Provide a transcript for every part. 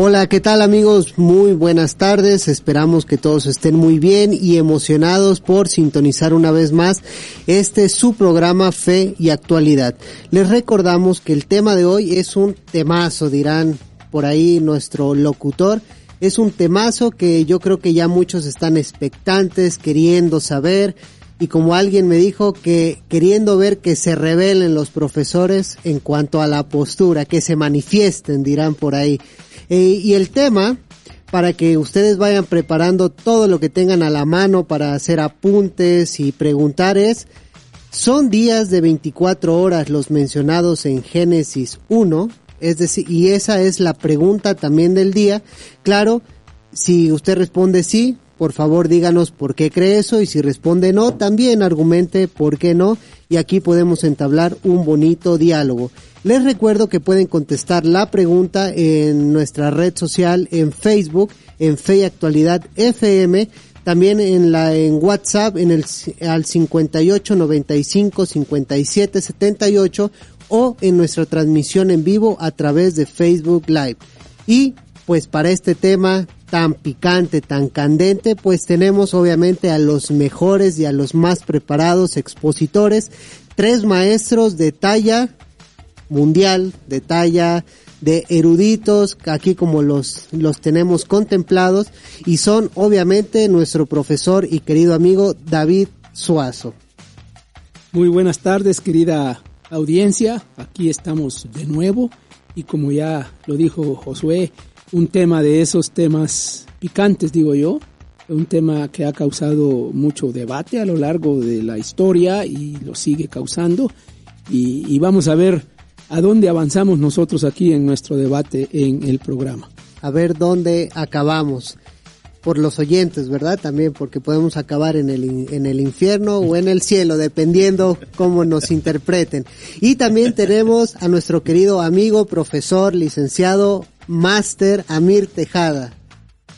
Hola, ¿qué tal amigos? Muy buenas tardes. Esperamos que todos estén muy bien y emocionados por sintonizar una vez más este su programa Fe y Actualidad. Les recordamos que el tema de hoy es un temazo, dirán por ahí nuestro locutor. Es un temazo que yo creo que ya muchos están expectantes, queriendo saber, y como alguien me dijo que queriendo ver que se revelen los profesores en cuanto a la postura, que se manifiesten, dirán por ahí. Eh, y el tema, para que ustedes vayan preparando todo lo que tengan a la mano para hacer apuntes y preguntar es, son días de 24 horas los mencionados en Génesis 1, es decir, y esa es la pregunta también del día. Claro, si usted responde sí, por favor díganos por qué cree eso y si responde no, también argumente por qué no y aquí podemos entablar un bonito diálogo. Les recuerdo que pueden contestar la pregunta en nuestra red social en Facebook, en Fe Actualidad FM, también en la en WhatsApp en el al 58 95 57 78 o en nuestra transmisión en vivo a través de Facebook Live. Y pues para este tema tan picante, tan candente, pues tenemos obviamente a los mejores y a los más preparados expositores, tres maestros de talla mundial, de talla de eruditos, aquí como los, los tenemos contemplados, y son obviamente nuestro profesor y querido amigo David Suazo. Muy buenas tardes, querida audiencia. Aquí estamos de nuevo y como ya lo dijo Josué, un tema de esos temas picantes, digo yo, un tema que ha causado mucho debate a lo largo de la historia y lo sigue causando. Y, vamos a ver a dónde avanzamos nosotros aquí en nuestro debate en el programa. A ver dónde acabamos. Por los oyentes, ¿verdad? También porque podemos acabar en el, en el infierno o en el cielo, dependiendo cómo nos interpreten. Y también tenemos a nuestro querido amigo, profesor, licenciado, máster Amir Tejada.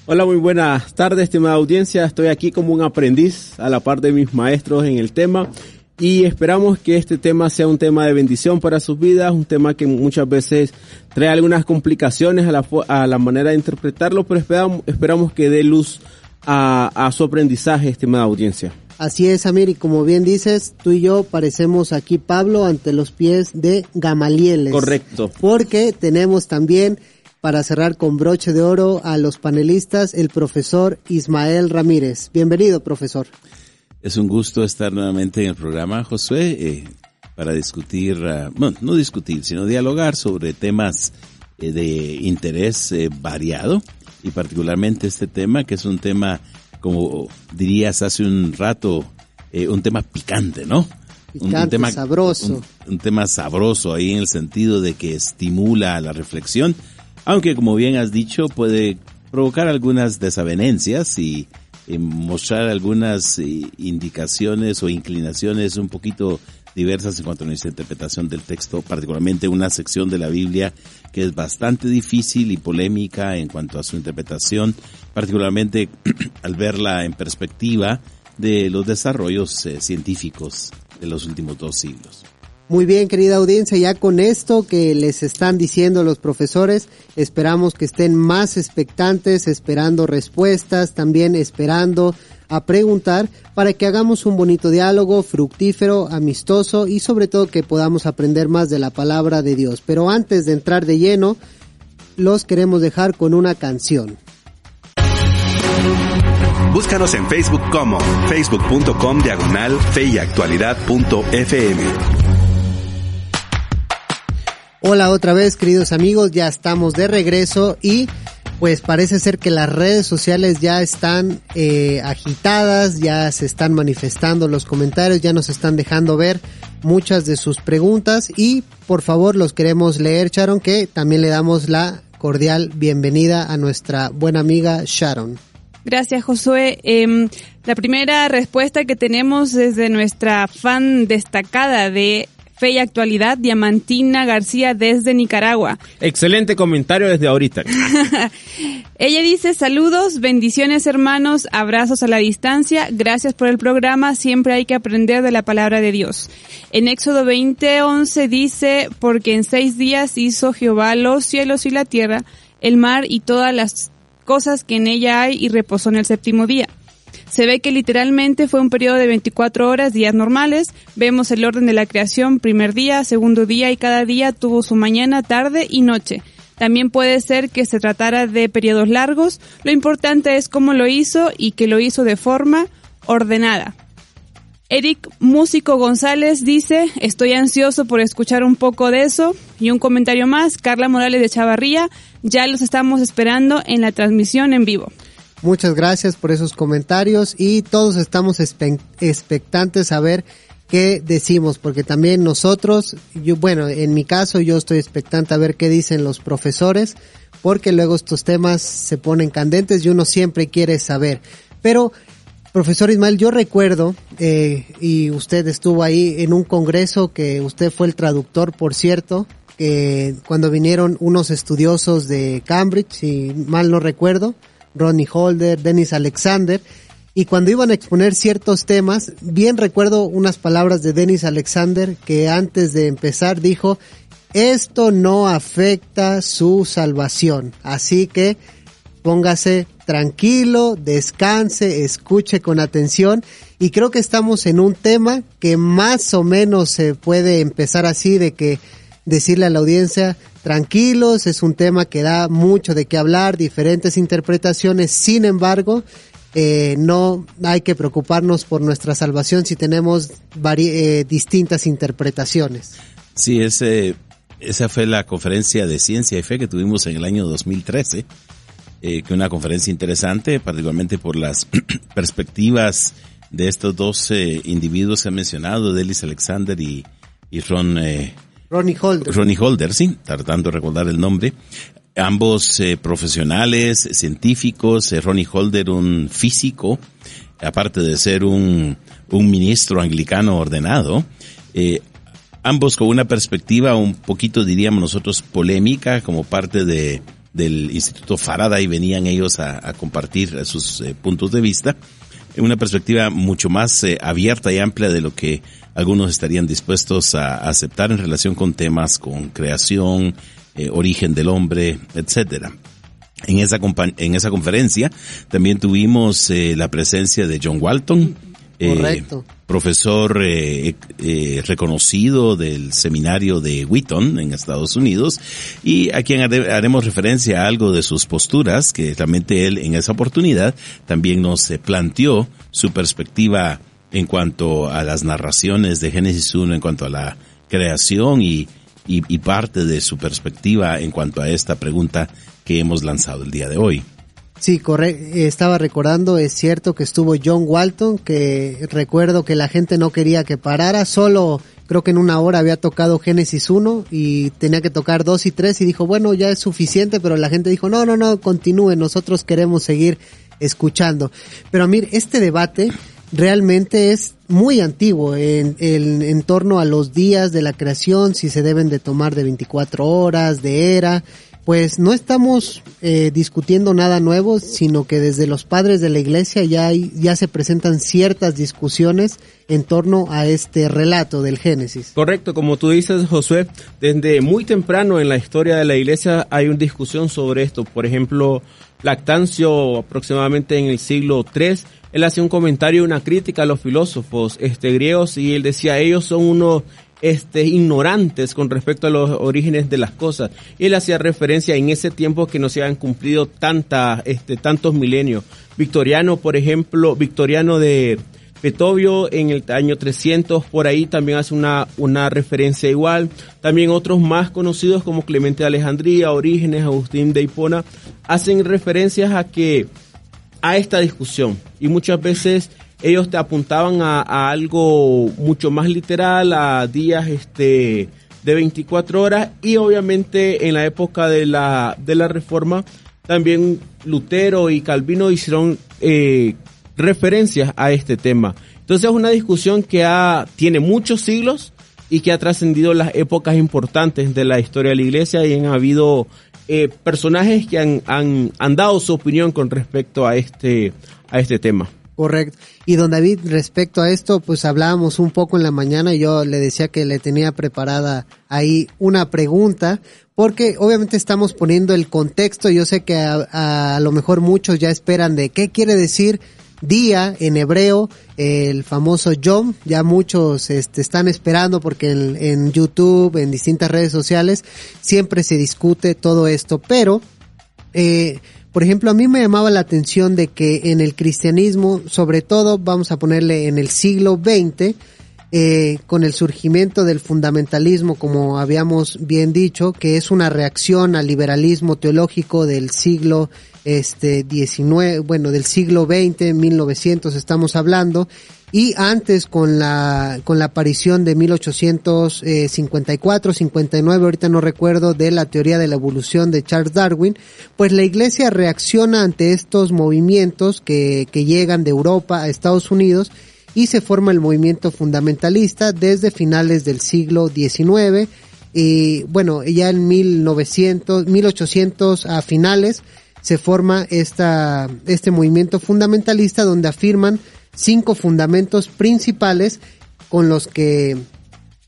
Hola, muy buenas tardes, estimada audiencia. Estoy aquí como un aprendiz a la par de mis maestros en el tema y esperamos que este tema sea un tema de bendición para sus vidas, un tema que muchas veces trae algunas complicaciones a la, a la manera de interpretarlo, pero esperamos, esperamos que dé luz a, a su aprendizaje, estimada audiencia. Así es, Amir, y como bien dices, tú y yo parecemos aquí Pablo ante los pies de Gamalieles. Correcto. Porque tenemos también, para cerrar con broche de oro, a los panelistas, el profesor Ismael Ramírez. Bienvenido, profesor. Es un gusto estar nuevamente en el programa, Josué, eh, para discutir, uh, bueno, no discutir, sino dialogar sobre temas eh, de interés eh, variado y particularmente este tema, que es un tema, como dirías hace un rato, eh, un tema picante, ¿no? Picante, un, un tema sabroso. Un, un tema sabroso ahí en el sentido de que estimula la reflexión, aunque como bien has dicho puede provocar algunas desavenencias y mostrar algunas eh, indicaciones o inclinaciones un poquito diversas en cuanto a nuestra interpretación del texto, particularmente una sección de la Biblia que es bastante difícil y polémica en cuanto a su interpretación, particularmente al verla en perspectiva de los desarrollos eh, científicos de los últimos dos siglos. Muy bien, querida audiencia, ya con esto que les están diciendo los profesores, esperamos que estén más expectantes, esperando respuestas, también esperando a preguntar para que hagamos un bonito diálogo fructífero, amistoso y sobre todo que podamos aprender más de la palabra de Dios. Pero antes de entrar de lleno, los queremos dejar con una canción. Búscanos en Facebook como facebook.com diagonal fe y actualidad.fm. Hola otra vez, queridos amigos, ya estamos de regreso y pues parece ser que las redes sociales ya están eh, agitadas, ya se están manifestando los comentarios, ya nos están dejando ver muchas de sus preguntas y por favor los queremos leer, Sharon, que también le damos la cordial bienvenida a nuestra buena amiga Sharon. Gracias, Josué. Eh, la primera respuesta que tenemos es de nuestra fan destacada de Fe y Actualidad, Diamantina García desde Nicaragua. Excelente comentario desde ahorita. Ella dice saludos, bendiciones hermanos, abrazos a la distancia, gracias por el programa, siempre hay que aprender de la palabra de Dios. En Éxodo 20:11 dice, porque en seis días hizo Jehová los cielos y la tierra, el mar y todas las cosas que en ella hay y reposó en el séptimo día. Se ve que literalmente fue un periodo de 24 horas, días normales. Vemos el orden de la creación, primer día, segundo día y cada día tuvo su mañana, tarde y noche. También puede ser que se tratara de periodos largos. Lo importante es cómo lo hizo y que lo hizo de forma ordenada. Eric Músico González dice, estoy ansioso por escuchar un poco de eso. Y un comentario más, Carla Morales de Chavarría, ya los estamos esperando en la transmisión en vivo. Muchas gracias por esos comentarios y todos estamos expectantes a ver qué decimos, porque también nosotros, yo, bueno, en mi caso yo estoy expectante a ver qué dicen los profesores, porque luego estos temas se ponen candentes y uno siempre quiere saber. Pero, profesor Ismael, yo recuerdo, eh, y usted estuvo ahí en un congreso que usted fue el traductor, por cierto, que cuando vinieron unos estudiosos de Cambridge, si mal no recuerdo, Ronnie Holder, Dennis Alexander, y cuando iban a exponer ciertos temas, bien recuerdo unas palabras de Dennis Alexander que antes de empezar dijo, esto no afecta su salvación, así que póngase tranquilo, descanse, escuche con atención. Y creo que estamos en un tema que más o menos se puede empezar así de que decirle a la audiencia, tranquilos, es un tema que da mucho de qué hablar, diferentes interpretaciones, sin embargo, eh, no hay que preocuparnos por nuestra salvación si tenemos eh, distintas interpretaciones. Sí, ese, esa fue la conferencia de ciencia y fe que tuvimos en el año 2013, eh, que una conferencia interesante, particularmente por las perspectivas de estos dos individuos que han mencionado, Delis Alexander y, y Ron Ronnie Holder. Ronnie Holder, sí, tratando de recordar el nombre. Ambos eh, profesionales, científicos, eh, Ronnie Holder un físico, aparte de ser un, un ministro anglicano ordenado, eh, ambos con una perspectiva un poquito, diríamos nosotros, polémica, como parte de, del Instituto Faraday, venían ellos a, compartir sus puntos de vista, una perspectiva mucho más abierta y amplia de lo que algunos estarían dispuestos a aceptar en relación con temas con creación, eh, origen del hombre, etcétera. En esa, en esa conferencia también tuvimos eh, la presencia de John Walton, eh, profesor reconocido del seminario de Wheaton en Estados Unidos y a quien haremos referencia a algo de sus posturas que realmente él en esa oportunidad también nos planteó su perspectiva en cuanto a las narraciones de Génesis 1, en cuanto a la creación y, y, parte de su perspectiva en cuanto a esta pregunta que hemos lanzado el día de hoy. Sí, correcto. Estaba recordando, es cierto que estuvo John Walton, que recuerdo que la gente no quería que parara, solo creo que en una hora había tocado Génesis 1 y tenía que tocar 2 y 3 y dijo, bueno, ya es suficiente, pero la gente dijo, no, no, no, continúe, nosotros queremos seguir escuchando. Pero mire, este debate realmente es muy antiguo en, en, torno a los días de la creación, si se deben de tomar de 24 horas, de era, pues no estamos eh, discutiendo nada nuevo, sino que desde los padres de la iglesia ya, hay, ya se presentan ciertas discusiones en torno a este relato del Génesis. Correcto, como tú dices, Josué, desde muy temprano en la historia de la iglesia hay una discusión sobre esto. Por ejemplo, Lactancio, aproximadamente en el siglo III, él hacía un comentario, una crítica a los filósofos este, griegos y él decía, ellos son unos este, ignorantes con respecto a los orígenes de las cosas. Él hacía referencia en ese tiempo que no se habían cumplido tanta, este, tantos milenios. Victoriano, por ejemplo, Victoriano de Petovio en el año 300, por ahí también hace una, una referencia igual. También otros más conocidos como Clemente de Alejandría, Orígenes, Agustín de Hipona, hacen referencias a que a esta discusión y muchas veces ellos te apuntaban a, algo mucho más literal, a días este de 24 horas y obviamente en la época de la, de la reforma también Lutero y Calvino hicieron eh, referencias a este tema. Entonces es una discusión que ha, tiene muchos siglos, y que ha trascendido las épocas importantes de la historia de la iglesia y han habido eh, personajes que han, han, han dado su opinión con respecto a este, a este tema. Correcto. Y don David, respecto a esto, pues hablábamos un poco en la mañana y yo le decía que le tenía preparada ahí una pregunta, porque obviamente estamos poniendo el contexto. Yo sé que a, a lo mejor muchos ya esperan de qué quiere decir día en hebreo, el famoso Yom, ya muchos este, están esperando porque en, en YouTube, en distintas redes sociales, siempre se discute todo esto, pero eh, por ejemplo, a mí me llamaba la atención de que en el cristianismo, sobre todo, vamos a ponerle en el siglo XX, eh, con el surgimiento del fundamentalismo, como habíamos bien dicho, que es una reacción al liberalismo teológico del siglo este 19, bueno, del siglo XX, 1900 estamos hablando, y antes con la con la aparición de 1854, 59, ahorita no recuerdo de la teoría de la evolución de Charles Darwin, pues la Iglesia reacciona ante estos movimientos que que llegan de Europa a Estados Unidos y se forma el movimiento fundamentalista desde finales del siglo XIX y bueno, ya en 1900, 1800 a finales se forma esta, este movimiento fundamentalista donde afirman cinco fundamentos principales con los que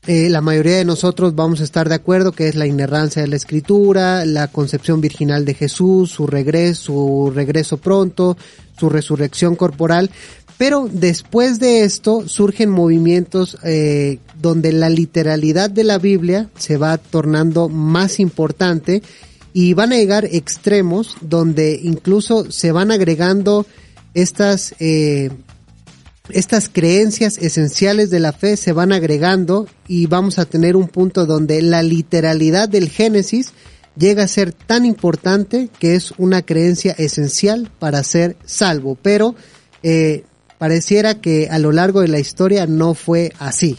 eh, la mayoría de nosotros vamos a estar de acuerdo, que es la inerrancia de la escritura, la concepción virginal de Jesús, su regreso, su regreso pronto, su resurrección corporal. Pero después de esto surgen movimientos eh, donde la literalidad de la Biblia se va tornando más importante y van a llegar extremos donde incluso se van agregando estas eh, estas creencias esenciales de la fe se van agregando y vamos a tener un punto donde la literalidad del Génesis llega a ser tan importante que es una creencia esencial para ser salvo, pero eh, pareciera que a lo largo de la historia no fue así.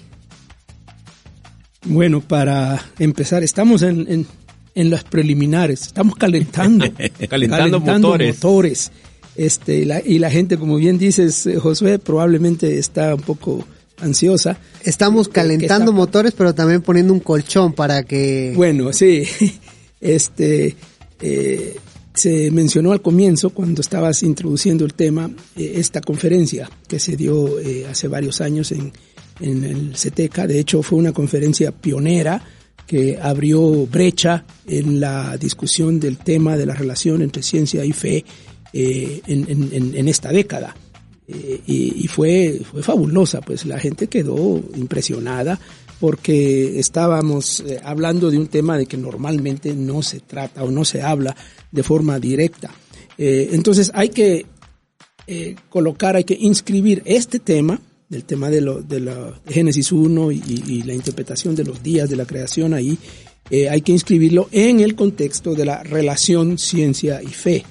Bueno, para empezar, estamos en, en, en las preliminares, estamos calentando, calentando, motores. motores. Este, y la, y la gente, como bien dices, eh, Josué, probablemente está un poco ansiosa. Estamos calentando está- motores, pero también poniendo un colchón para que... Bueno, sí. Este eh, se mencionó al comienzo, cuando estabas introduciendo el tema, eh, esta conferencia que se dio eh, hace varios años en, en el CETECA. De hecho, fue una conferencia pionera que abrió brecha en la discusión del tema de la relación entre ciencia y fe eh, en, en- en- esta década. Eh, y, fue, fue fabulosa, pues la gente quedó impresionada porque estábamos eh, hablando de un tema de que normalmente no se trata o no se habla de forma directa. Eh, entonces hay que colocar, hay que inscribir este tema, del tema de, lo, de la Génesis 1 y, y la interpretación de los días de la creación ahí, hay que inscribirlo en el contexto de la relación ciencia y fe.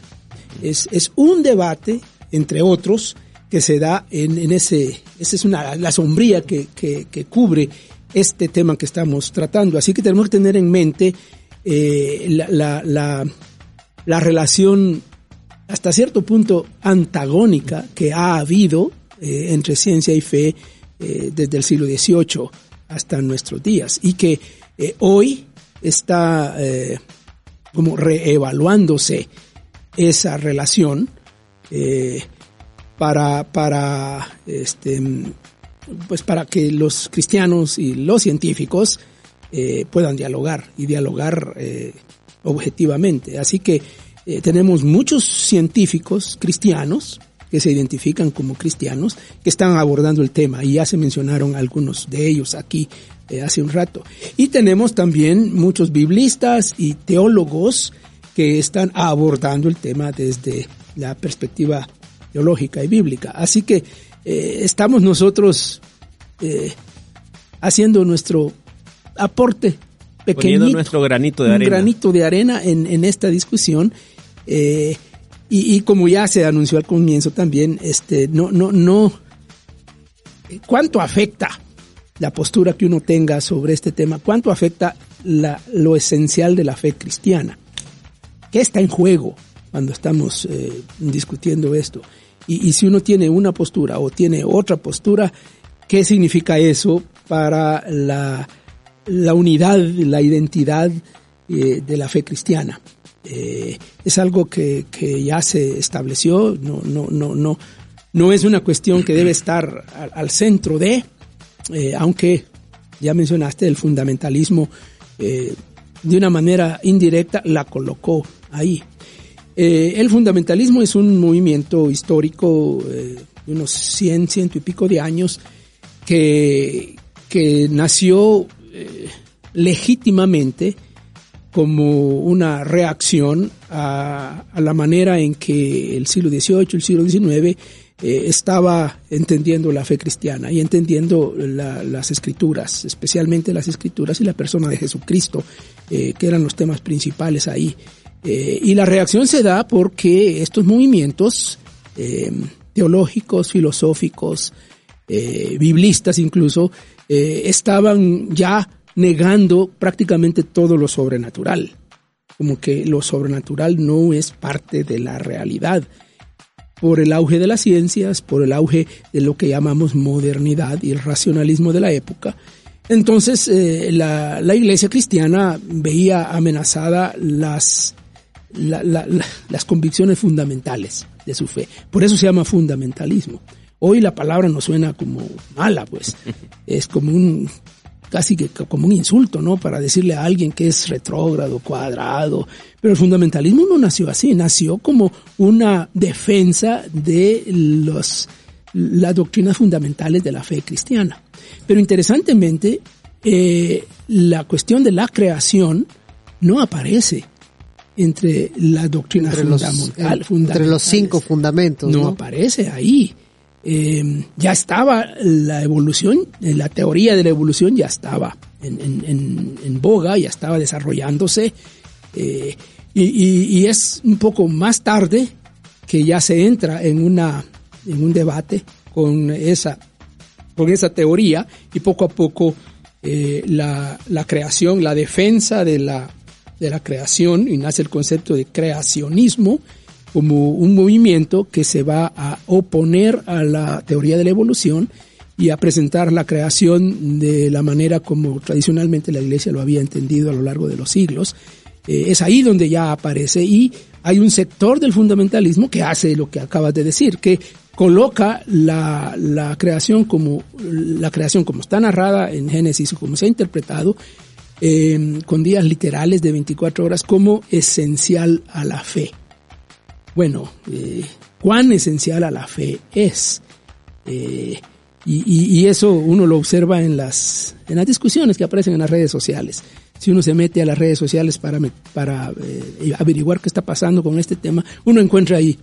Es, es un debate, entre otros, que se da en, ese, esa es una, la sombría que, que, cubre este tema que estamos tratando. Así que tenemos que tener en mente eh, la, la, la, la relación hasta cierto punto antagónica que ha habido eh, entre ciencia y fe eh, desde el siglo XVIII hasta nuestros días y que hoy está como reevaluándose esa relación eh, para, para, este, pues para que los cristianos y los científicos eh, puedan dialogar y dialogar eh, objetivamente. Así que eh, tenemos muchos científicos cristianos que se identifican como cristianos que están abordando el tema y ya se mencionaron algunos de ellos aquí eh, hace un rato. Y tenemos también muchos biblistas y teólogos que están abordando el tema desde la perspectiva teológica y bíblica. Así que eh, estamos nosotros eh, haciendo nuestro aporte pequeñito, Poniendo nuestro granito de un arena. granito de arena en, en esta discusión. eh, y, y como ya se anunció al comienzo también, este, no, no, no, ¿cuánto afecta la postura que uno tenga sobre este tema? ¿Cuánto afecta la, lo esencial de la fe cristiana? ¿Qué está en juego cuando estamos eh, discutiendo esto? Y, si uno tiene una postura o tiene otra postura, ¿qué significa eso para la, unidad, la identidad eh, de la fe cristiana. Eh, es algo que, ya se estableció, no, no, no, no, no es una cuestión que debe estar al, centro de, aunque ya mencionaste el fundamentalismo de una manera indirecta la colocó ahí. Eh, el fundamentalismo es un movimiento histórico de unos 100, ciento y pico de años que, que nació legítimamente como una reacción a, la manera en que el siglo XVIII, el siglo XIX eh, estaba entendiendo la fe cristiana y entendiendo la, las escrituras, especialmente las escrituras y la persona de Jesucristo, eh, que eran los temas principales ahí. Eh, y la reacción se da porque estos movimientos teológicos, filosóficos, biblistas incluso, estaban ya negando prácticamente todo lo sobrenatural, como que lo sobrenatural no es parte de la realidad, por el auge de las ciencias, por el auge de lo que llamamos modernidad y el racionalismo de la época. Entonces eh, la, la, iglesia cristiana veía amenazada las, la, la, las convicciones fundamentales de su fe. Por eso se llama fundamentalismo. Hoy la palabra no suena como mala, pues es como un casi que como un insulto, ¿no? Para decirle a alguien que es retrógrado, cuadrado. Pero el fundamentalismo no nació así, nació como una defensa de los, las doctrinas fundamentales de la fe cristiana. Pero interesantemente, eh, la cuestión de la creación no aparece entre las doctrinas entre los, fundamentales. Entre los cinco fundamentos. No, no aparece ahí eh, ya estaba la evolución, eh, la teoría de la evolución ya estaba en, en, en boga, ya estaba desarrollándose, eh, y, y, y, es un poco más tarde que ya se entra en, una, en un debate con esa, con esa teoría y poco a poco eh, la, la creación, la defensa de la, de la creación, y nace el concepto de creacionismo, como un movimiento que se va a oponer a la teoría de la evolución y a presentar la creación de la manera como tradicionalmente la Iglesia lo había entendido a lo largo de los siglos. Eh, es ahí donde ya aparece y hay un sector del fundamentalismo que hace lo que acabas de decir, que coloca la, la creación como la creación como está narrada en Génesis o como se ha interpretado eh, con días literales de 24 horas como esencial a la fe bueno, eh, cuán esencial a la fe es. Eh, y, y, eso uno lo observa en las, en las discusiones que aparecen en las redes sociales. Si uno se mete a las redes sociales para, para eh, averiguar qué está pasando con este tema, uno encuentra ahí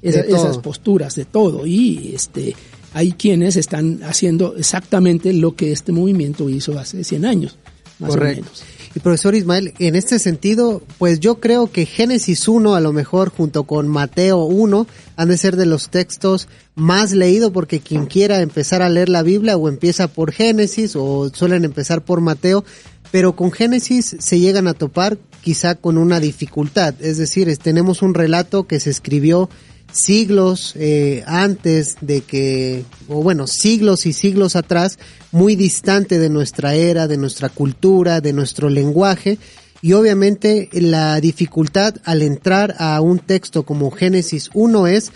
esa, esas posturas de todo. Y este, hay quienes están haciendo exactamente lo que este movimiento hizo hace 100 años, más Correcto. o menos. Y profesor Ismael, en este sentido, pues yo creo que Génesis 1 a lo mejor junto con Mateo 1 han de ser de los textos más leídos porque quien quiera empezar a leer la Biblia o empieza por Génesis o suelen empezar por Mateo, pero con Génesis se llegan a topar quizá con una dificultad, es decir, tenemos un relato que se escribió siglos eh, antes de que, o bueno, siglos y siglos atrás, muy distante de nuestra era, de nuestra cultura, de nuestro lenguaje, y obviamente la dificultad al entrar a un texto como Génesis 1 es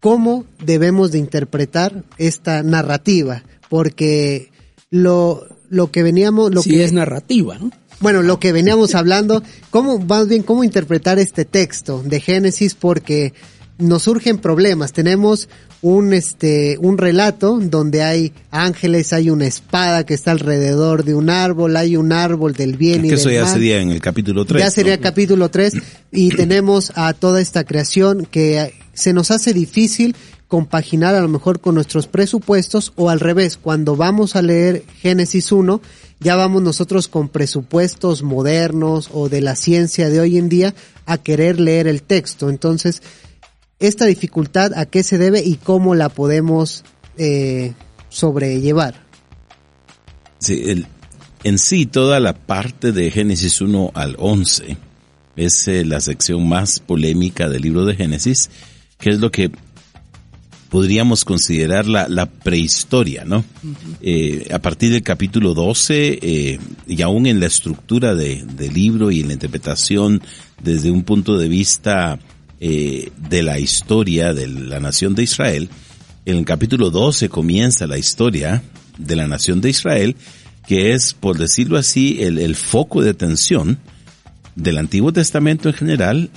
cómo debemos de interpretar esta narrativa, porque lo, lo que veníamos... Lo sí que es narrativa, ¿no? Bueno, lo que veníamos hablando, cómo, más bien, cómo interpretar este texto de Génesis, porque nos surgen problemas. Tenemos un este un relato donde hay ángeles, hay una espada que está alrededor de un árbol, hay un árbol del bien que y del eso ya mal. sería en el capítulo 3. Ya sería ¿no? capítulo 3 y tenemos a toda esta creación que se nos hace difícil compaginar a lo mejor con nuestros presupuestos o al revés, cuando vamos a leer Génesis 1, ya vamos nosotros con presupuestos modernos o de la ciencia de hoy en día a querer leer el texto. Entonces, esta dificultad a qué se debe y cómo la podemos eh, sobrellevar. Sí, el, en sí, toda la parte de Génesis 1 al 11 es eh, la sección más polémica del libro de Génesis, que es lo que podríamos considerar la, la prehistoria, ¿no? Eh, a partir del capítulo 12, eh, y aún en la estructura de, del libro y en la interpretación desde un punto de vista eh, de la historia de la nación de Israel, en el capítulo 12 comienza la historia de la nación de Israel, que es, por decirlo así, el, el foco de atención del Antiguo Testamento en general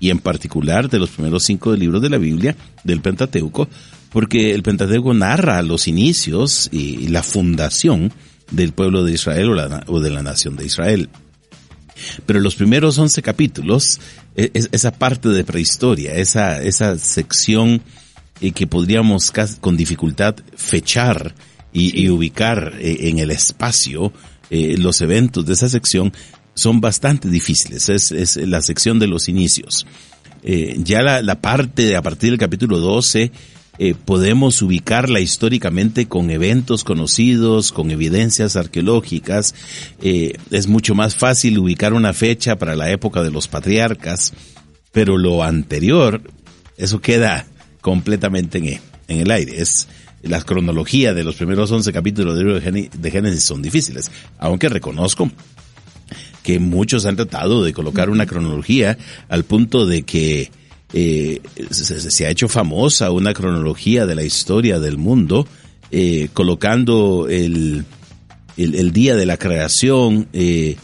y en particular de los primeros cinco libros de la Biblia, del Pentateuco, porque el Pentateuco narra los inicios y la fundación del pueblo de Israel o, de la nación de Israel. Pero los primeros once capítulos, e, esa parte de prehistoria, esa, esa sección eh, que podríamos con dificultad fechar y, ubicar eh, en el espacio eh, los eventos de esa sección, son bastante difíciles. Es, es la sección de los inicios. Eh, ya la, la, parte a partir del capítulo 12 eh, podemos ubicarla históricamente con eventos conocidos, con evidencias arqueológicas. Eh, es mucho más fácil ubicar una fecha para la época de los patriarcas, pero lo anterior, eso queda completamente en, el aire. Es la cronología de los primeros 11 capítulos de Génesis son difíciles, aunque reconozco que muchos han tratado de colocar una cronología al punto de que eh, se, ha hecho famosa una cronología de la historia del mundo, eh, colocando el, el, día de la creación eh,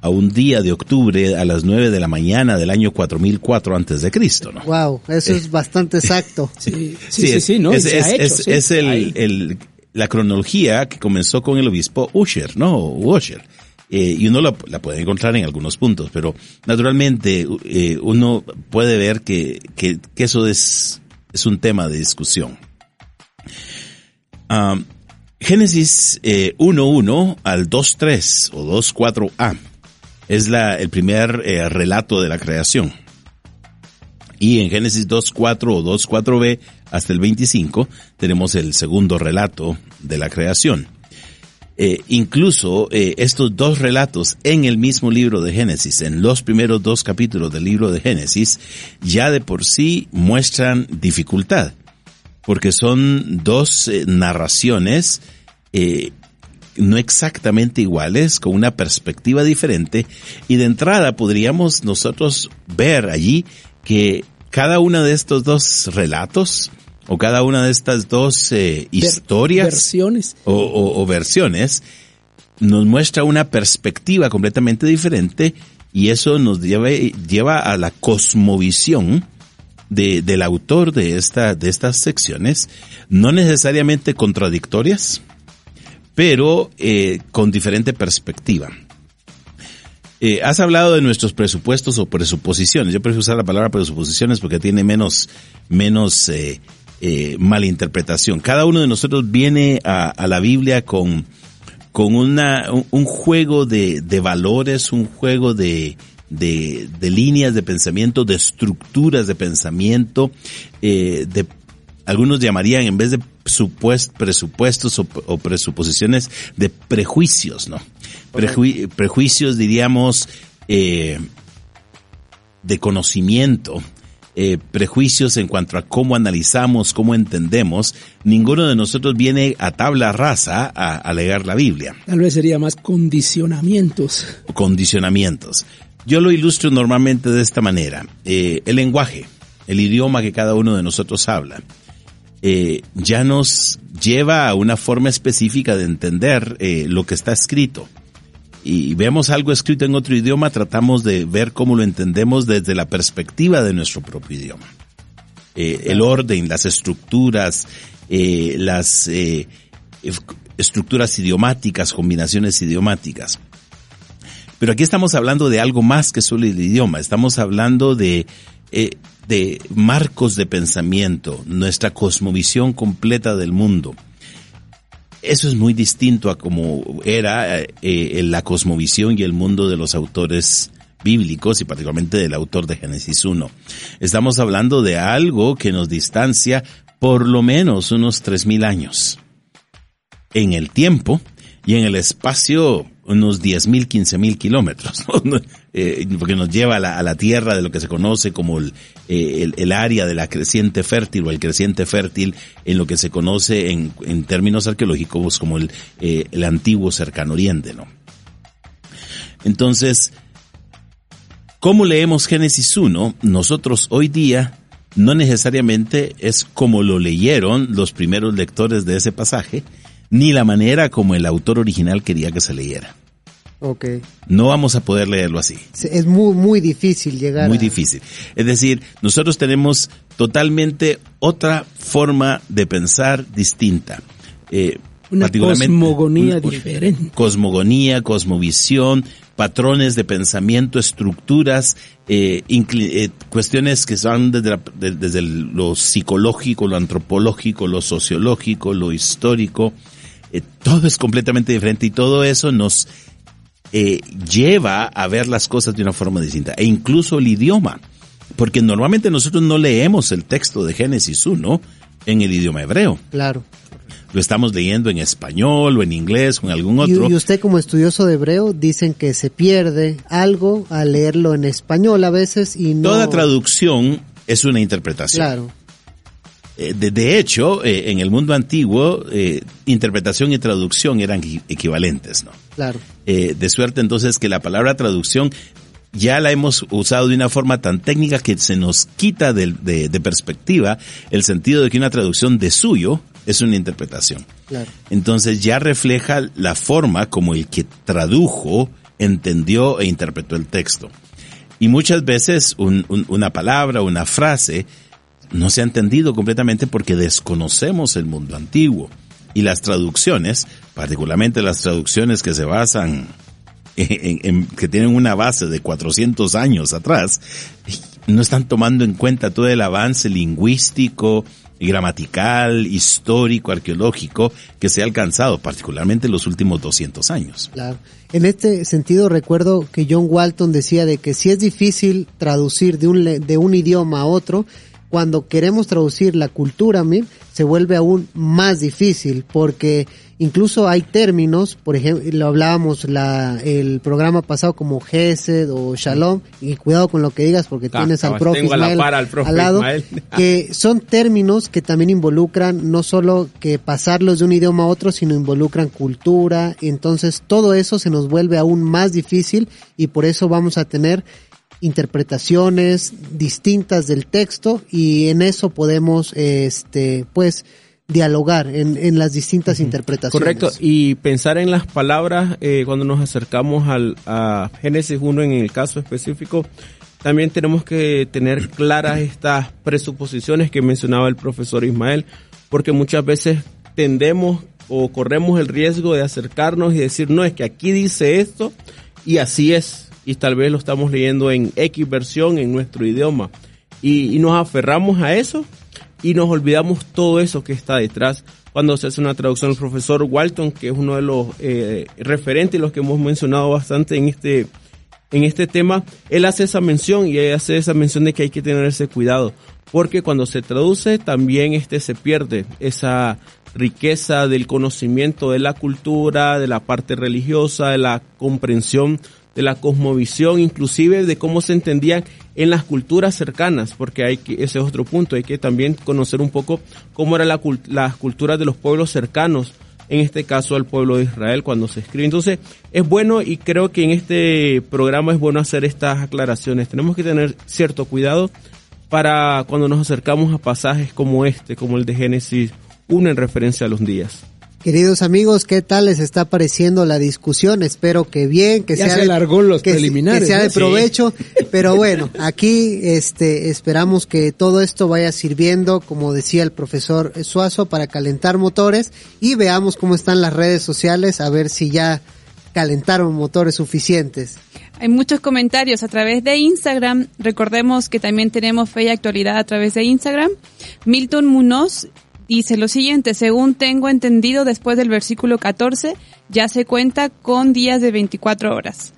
a un día de octubre a las 9 de la mañana del año 4004 antes de Cristo, ¿no? Wow, eso es bastante exacto. sí, sí, sí, ¿no? Es, es, el, el, la cronología que comenzó con el obispo Usher, ¿no? Usher eh, y uno la, puede encontrar en algunos puntos, pero naturalmente eh, uno puede ver que, que, eso es, es un tema de discusión. Um, Génesis eh, 1.1 al 2.3 o 2.4a es la, el primer eh, relato de la creación. Y en Génesis 2.4 o 2.4b hasta el 25 tenemos el segundo relato de la creación. Eh, incluso eh, estos dos relatos en el mismo libro de Génesis, en los primeros dos capítulos del libro de Génesis, ya de por sí muestran dificultad, porque son dos eh, narraciones no exactamente iguales, con una perspectiva diferente, y de entrada podríamos nosotros ver allí que cada uno de estos dos relatos o cada una de estas dos eh, historias versiones. O, versiones nos muestra una perspectiva completamente diferente y eso nos lleva, lleva a la cosmovisión de, del autor de, esta, de estas secciones, no necesariamente contradictorias, pero eh, con diferente perspectiva. Eh, has hablado de nuestros presupuestos o presuposiciones. Yo prefiero usar la palabra presuposiciones porque tiene menos, menos eh, eh, malinterpretación. Cada uno de nosotros viene a, la Biblia con, con una, un, juego de, de, valores, un juego de, de, de, líneas de pensamiento, de estructuras de pensamiento, eh, de algunos llamarían en vez de presupuestos o, presuposiciones de prejuicios, ¿no? prejuicios diríamos eh, de conocimiento, eh, prejuicios en cuanto a cómo analizamos, cómo entendemos, ninguno de nosotros viene a tabla rasa a, leer la Biblia. Tal vez sería más condicionamientos. Condicionamientos. Yo lo ilustro normalmente de esta manera. Eh, el lenguaje, el idioma que cada uno de nosotros habla, eh, ya nos lleva a una forma específica de entender lo que está escrito y vemos algo escrito en otro idioma, tratamos de ver cómo lo entendemos desde la perspectiva de nuestro propio idioma. Eh, el orden, las estructuras, eh, las eh, estructuras idiomáticas, combinaciones idiomáticas. Pero aquí estamos hablando de algo más que solo el idioma, estamos hablando de, de marcos de pensamiento, nuestra cosmovisión completa del mundo eso es muy distinto a como era eh, la cosmovisión y el mundo de los autores bíblicos y particularmente del autor de Génesis 1. Estamos hablando de algo que nos distancia por lo menos unos 3.000 años en el tiempo y en el espacio unos 10.000, 15.000 kilómetros, ¿no? eh, porque nos lleva a la, a la, tierra de lo que se conoce como el, eh, el, el, área de la creciente fértil o el creciente fértil en lo que se conoce en, en términos arqueológicos como el, eh, el antiguo cercano oriente, ¿no? Entonces, ¿cómo leemos Génesis 1? Nosotros hoy día no necesariamente es como lo leyeron los primeros lectores de ese pasaje, ni la manera como el autor original quería que se leyera. Okay. No vamos a poder leerlo así. Es muy, muy difícil llegar. Muy a... difícil. Es decir, nosotros tenemos totalmente otra forma de pensar distinta. Eh, una cosmogonía una, diferente. Cosmogonía, cosmovisión, patrones de pensamiento, estructuras, eh, eh, cuestiones que van desde, la, de, desde lo psicológico, lo antropológico, lo sociológico, lo histórico. Eh, todo es completamente diferente y todo eso nos eh, lleva a ver las cosas de una forma distinta. E incluso el idioma. Porque normalmente nosotros no leemos el texto de Génesis 1 en el idioma hebreo. Claro lo estamos leyendo en español o en inglés o en algún otro. Y, y, usted como estudioso de hebreo dicen que se pierde algo al leerlo en español a veces y no... Toda traducción es una interpretación. Claro. Eh, de, de, hecho, eh, en el mundo antiguo, eh, interpretación y traducción eran equivalentes, ¿no? Claro. De suerte entonces que la palabra traducción ya la hemos usado de una forma tan técnica que se nos quita de, de, de, perspectiva el sentido de que una traducción de suyo es una interpretación. Claro. Entonces ya refleja la forma como el que tradujo, entendió e interpretó el texto. Y muchas veces un, un, una palabra, una frase, no se ha entendido completamente porque desconocemos el mundo antiguo. Y las traducciones, particularmente las traducciones que se basan en, en, que tienen una base de 400 años atrás, no están tomando en cuenta todo el avance lingüístico, gramatical, histórico, arqueológico que se ha alcanzado, particularmente en los últimos 200 años. Claro. En este sentido recuerdo que John Walton decía de que si es difícil traducir de un, de un idioma a otro, cuando queremos traducir la cultura, se vuelve aún más difícil porque incluso hay términos, por ejemplo, lo hablábamos la, el programa pasado como Gesed o Shalom, y cuidado con lo que digas porque ah, tienes al profe, Ismael, al profe al lado, Ismael. que son términos que también involucran no solo que pasarlos de un idioma a otro, sino involucran cultura, entonces todo eso se nos vuelve aún más difícil y por eso vamos a tener interpretaciones distintas del texto y en eso podemos este pues dialogar en, en las distintas uh -huh. interpretaciones. Correcto, y pensar en las palabras eh, cuando nos acercamos al, a Génesis 1 en el caso específico, también tenemos que tener claras estas presuposiciones que mencionaba el profesor Ismael, porque muchas veces tendemos o corremos el riesgo de acercarnos y decir, no, es que aquí dice esto y así es, y tal vez lo estamos leyendo en X versión en nuestro idioma. Y, nos aferramos a eso y nos olvidamos todo eso que está detrás. Cuando se hace una traducción, el profesor Walton, que es uno de los eh, referentes, los que hemos mencionado bastante en este, en este tema, él hace esa mención y él hace esa mención de que hay que tener ese cuidado. Porque cuando se traduce también este se pierde esa riqueza del conocimiento de la cultura, de la parte religiosa, de la comprensión de la cosmovisión, inclusive de cómo se entendían en las culturas cercanas, porque hay que, ese es otro punto, hay que también conocer un poco cómo eran la, las culturas de los pueblos cercanos, en este caso al pueblo de Israel cuando se escribe. Entonces, es bueno y creo que en este programa es bueno hacer estas aclaraciones. Tenemos que tener cierto cuidado para cuando nos acercamos a pasajes como este, como el de Génesis 1 en referencia a los días. Queridos amigos, ¿qué tal les está pareciendo la discusión? Espero que bien, que ya sea se alargó los que, preliminares, que sea de provecho, sí. pero bueno, aquí este esperamos que todo esto vaya sirviendo, como decía el profesor Suazo, para calentar motores y veamos cómo están las redes sociales, a ver si ya calentaron motores suficientes. Hay muchos comentarios a través de Instagram. Recordemos que también tenemos fe y actualidad a través de Instagram. Milton Munoz dice lo siguiente, según tengo entendido después del versículo 14, ya se cuenta con días de 24 horas.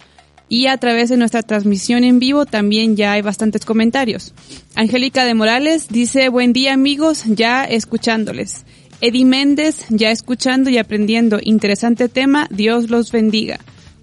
Y a través de nuestra transmisión en vivo también ya hay bastantes comentarios. Angélica de Morales dice, buen día amigos, ya escuchándoles. Eddie Méndez, ya escuchando y aprendiendo. Interesante tema, Dios los bendiga.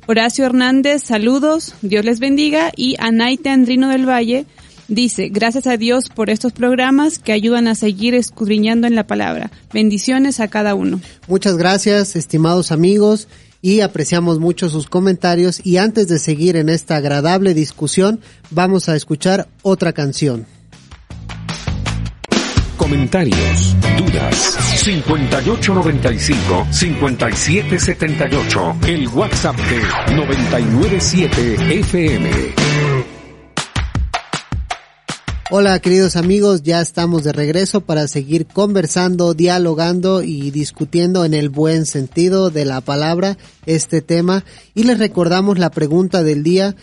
Horacio Hernández, saludos, Dios les bendiga. Y Anaite Andrino del Valle dice, gracias a Dios por estos programas que ayudan a seguir escudriñando en la palabra. Bendiciones a cada uno. Muchas gracias, estimados amigos, y apreciamos mucho sus comentarios. Y antes de seguir en esta agradable discusión, vamos a escuchar otra canción. Comentarios, dudas, 5895-5778, el WhatsApp de 997 FM. Hola queridos amigos, ya estamos de regreso para seguir conversando, dialogando y discutiendo en el buen sentido de la palabra este tema. Y les recordamos la pregunta del día.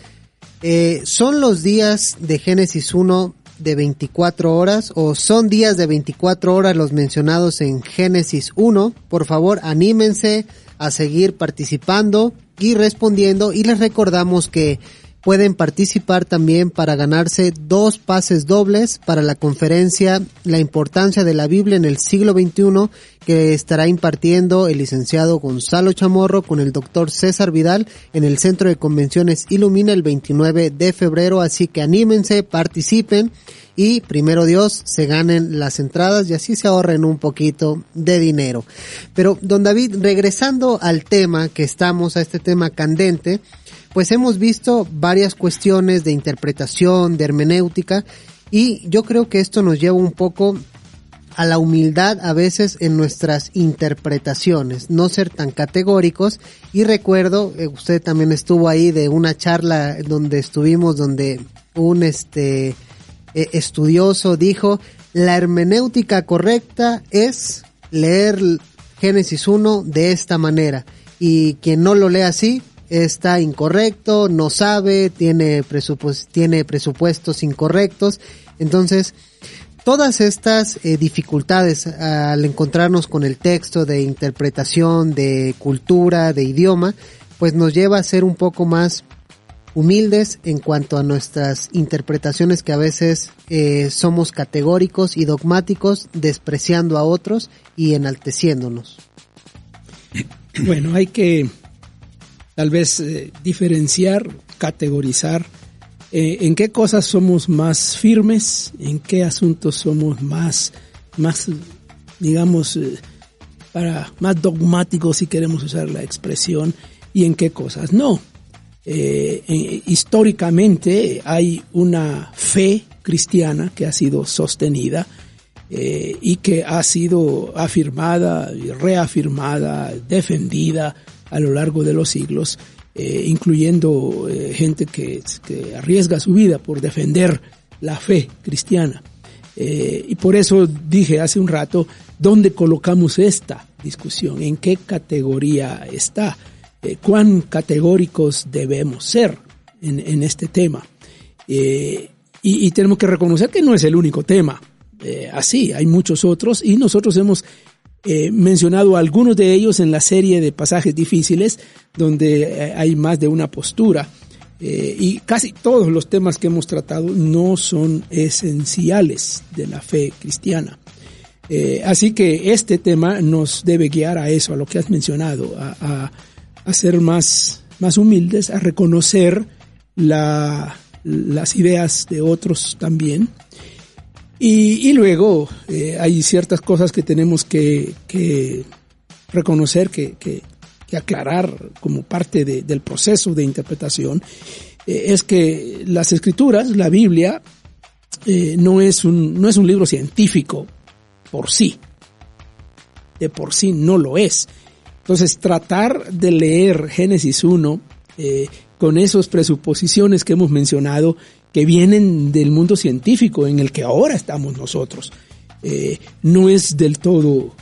Eh, ¿Son los días de Génesis 1 de 24 horas o son días de 24 horas los mencionados en Génesis 1. Por favor, anímense a seguir participando y respondiendo y les recordamos que pueden participar también para ganarse dos pases dobles para la conferencia La importancia de la Biblia en el siglo XXI que estará impartiendo el licenciado Gonzalo Chamorro con el doctor César Vidal en el Centro de Convenciones Ilumina el 29 de febrero. Así que anímense, participen y primero Dios se ganen las entradas y así se ahorren un poquito de dinero. Pero don David, regresando al tema que estamos, a este tema candente, pues hemos visto varias cuestiones de interpretación, de hermenéutica, y yo creo que esto nos lleva un poco a la humildad a veces en nuestras interpretaciones, no ser tan categóricos. Y recuerdo, eh, usted también estuvo ahí de una charla donde estuvimos, donde un este eh, estudioso dijo, la hermenéutica correcta es leer Génesis 1 de esta manera. Y quien no lo lee así, está incorrecto, no sabe, tiene, tiene presupuestos incorrectos. Entonces, todas estas eh, dificultades al encontrarnos con el texto de interpretación, de cultura, de idioma, pues nos lleva a ser un poco más humildes en cuanto a nuestras interpretaciones que a veces eh, somos categóricos y dogmáticos, despreciando a otros y enalteciéndonos. Bueno, hay que tal vez eh, diferenciar, categorizar eh, en qué cosas somos más firmes, en qué asuntos somos más, más digamos, eh, para más dogmáticos si queremos usar la expresión, y en qué cosas no. históricamente hay una fe cristiana que ha sido sostenida y que ha sido afirmada, reafirmada, defendida a lo largo de los siglos, eh, incluyendo eh, gente que, arriesga su vida por defender la fe cristiana. Eh, y por eso dije hace un rato, ¿dónde colocamos esta discusión? ¿En qué categoría está? ¿Cuán categóricos debemos ser en, este tema? Y, y, tenemos que reconocer que no es el único tema. así, hay muchos otros y nosotros hemos He mencionado algunos de ellos en la serie de pasajes difíciles, donde eh, hay más de una postura. Eh, y casi todos los temas que hemos tratado no son esenciales de la fe cristiana. Eh, así que este tema nos debe guiar a eso, a lo que has mencionado, a, ser más, más humildes, a reconocer la, las ideas de otros también y, luego eh, hay ciertas cosas que tenemos que, reconocer, que, aclarar como parte del proceso de interpretación. Eh, es que las escrituras, la Biblia, eh, no, es un, no es un libro científico por sí. De por sí no lo es. Entonces, tratar de leer Génesis 1 con esas presuposiciones que hemos mencionado que vienen del mundo científico en el que ahora estamos nosotros. Eh, no es del todo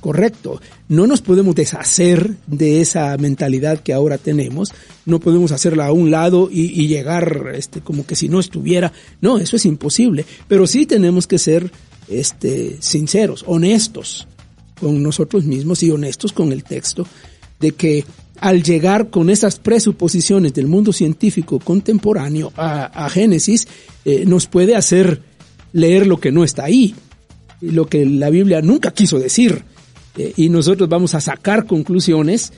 correcto. No nos podemos deshacer de esa mentalidad que ahora tenemos. No podemos hacerla a un lado y, llegar este, como que si no estuviera. No, eso es imposible. Pero sí tenemos que ser este, sinceros, honestos con nosotros mismos y honestos con el texto de que al llegar con esas presuposiciones del mundo científico contemporáneo a, Génesis, eh, nos puede hacer leer lo que no está ahí, lo que la Biblia nunca quiso decir. Eh, y nosotros vamos a sacar conclusiones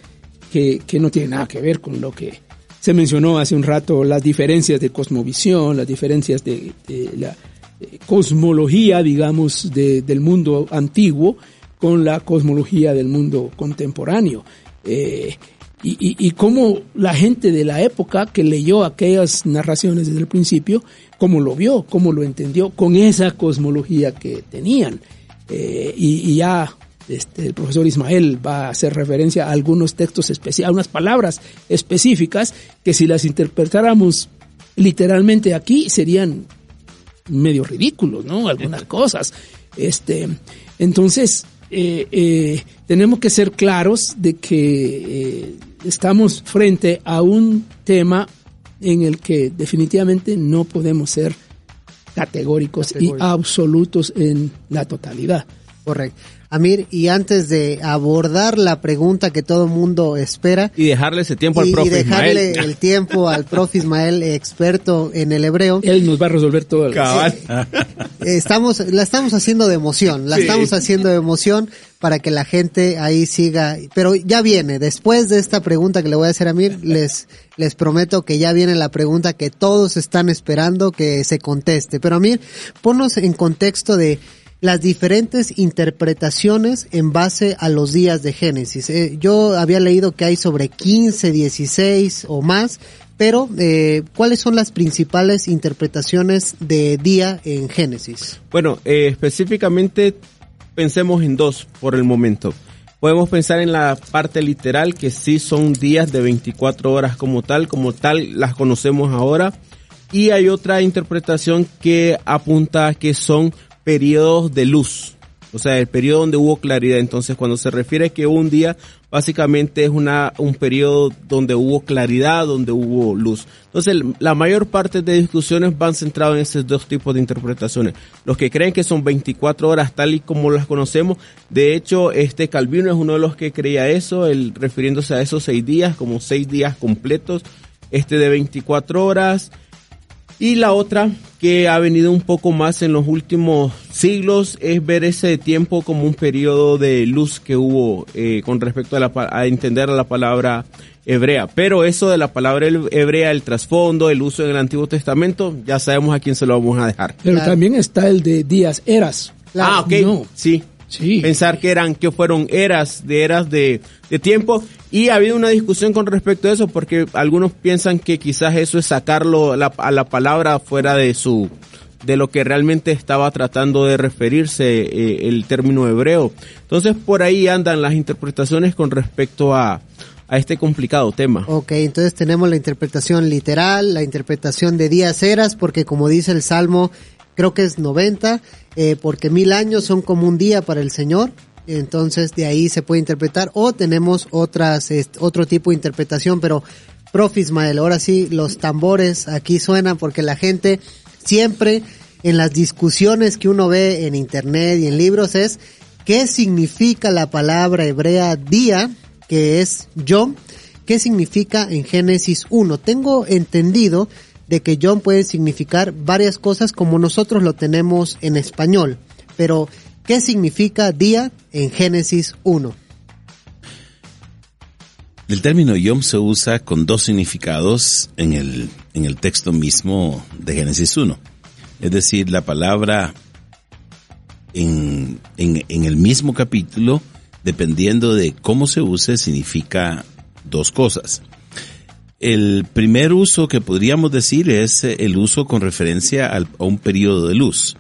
que, que no tiene nada que ver con lo que se mencionó hace un rato, las diferencias de cosmovisión, las diferencias de, la eh, cosmología, digamos, de- del mundo antiguo con la cosmología del mundo contemporáneo. Y, y, y cómo la gente de la época que leyó aquellas narraciones desde el principio, cómo lo vio, cómo lo entendió con esa cosmología que tenían. Eh, y, y ya este, el profesor Ismael va a hacer referencia a algunos textos especiales, a unas palabras específicas que si las interpretáramos literalmente aquí serían medio ridículos, ¿no? Algunas cosas. Este, entonces, eh, eh, tenemos que ser claros de que eh, estamos frente a un tema en el que definitivamente no podemos ser categóricos y absolutos en la totalidad. Correcto. Amir, y antes de abordar la pregunta que todo mundo espera, Y dejarle ese tiempo y, al profe y dejarle Ismael. el tiempo al profe Ismael, experto en el hebreo, Él nos va a resolver todo. el- Cabal. estamos, la estamos haciendo de emoción, la Sí. estamos haciendo de emoción para que la gente ahí siga, pero ya viene, después de esta pregunta que le voy a hacer a Amir, les, les prometo que ya viene la pregunta que todos están esperando que se conteste, pero Amir, ponnos en contexto de las diferentes interpretaciones en base a los días de Génesis. Eh, yo había leído que hay sobre 15, 16 o más, pero eh, ¿cuáles son las principales interpretaciones de día en Génesis? Bueno, eh, específicamente pensemos en dos por el momento. Podemos pensar en la parte literal, que sí son días de 24 horas como tal, como tal las conocemos ahora. Y hay otra interpretación que apunta a que son periodos de luz. O sea, el periodo donde hubo claridad. Entonces, cuando se refiere que un día, básicamente es una, un periodo donde hubo claridad, donde hubo luz. Entonces, la mayor parte de discusiones van centradas en esos dos tipos de interpretaciones. Los que creen que son 24 horas tal y como las conocemos. De hecho, este Calvino es uno de los que creía eso, el, refiriéndose a esos seis días, como seis días completos, este de 24 horas. Y la otra que ha venido un poco más en los últimos siglos es ver ese tiempo como un periodo de luz que hubo eh, con respecto a, la, pa- a entender la palabra hebrea. Pero eso de la palabra hebrea, el trasfondo, el uso en el Antiguo Testamento, ya sabemos a quién se lo vamos a dejar. Pero Claro. también está el de días eras. ah, ok. No. Sí. Sí. Pensar que eran, que fueron eras de eras de, de tiempo. Y ha habido una discusión con respecto a eso, porque algunos piensan que quizás eso es sacarlo la- a la palabra fuera de su, de lo que realmente estaba tratando de referirse eh, el término hebreo. Entonces por ahí andan las interpretaciones con respecto a, a este complicado tema. Ok, entonces tenemos la interpretación literal, la interpretación de días eras, porque como dice el Salmo, creo que es 90, eh, porque mil años son como un día para el Señor. Entonces de ahí se puede interpretar o tenemos otras otro tipo de interpretación, pero profe Ismael, ahora sí los tambores aquí suenan porque la gente siempre en las discusiones que uno ve en internet y en libros es qué significa la palabra hebrea día, que es yom, qué significa en Génesis 1. Tengo entendido de que yom puede significar varias cosas como nosotros lo tenemos en español, pero ¿qué significa día en Génesis 1? El término Yom se usa con dos significados en el, en el texto mismo de Génesis 1. Es decir, la palabra en, en el mismo capítulo, dependiendo de cómo se use, significa dos cosas. El primer uso que podríamos decir es eh, el uso con referencia al- a un periodo de luz.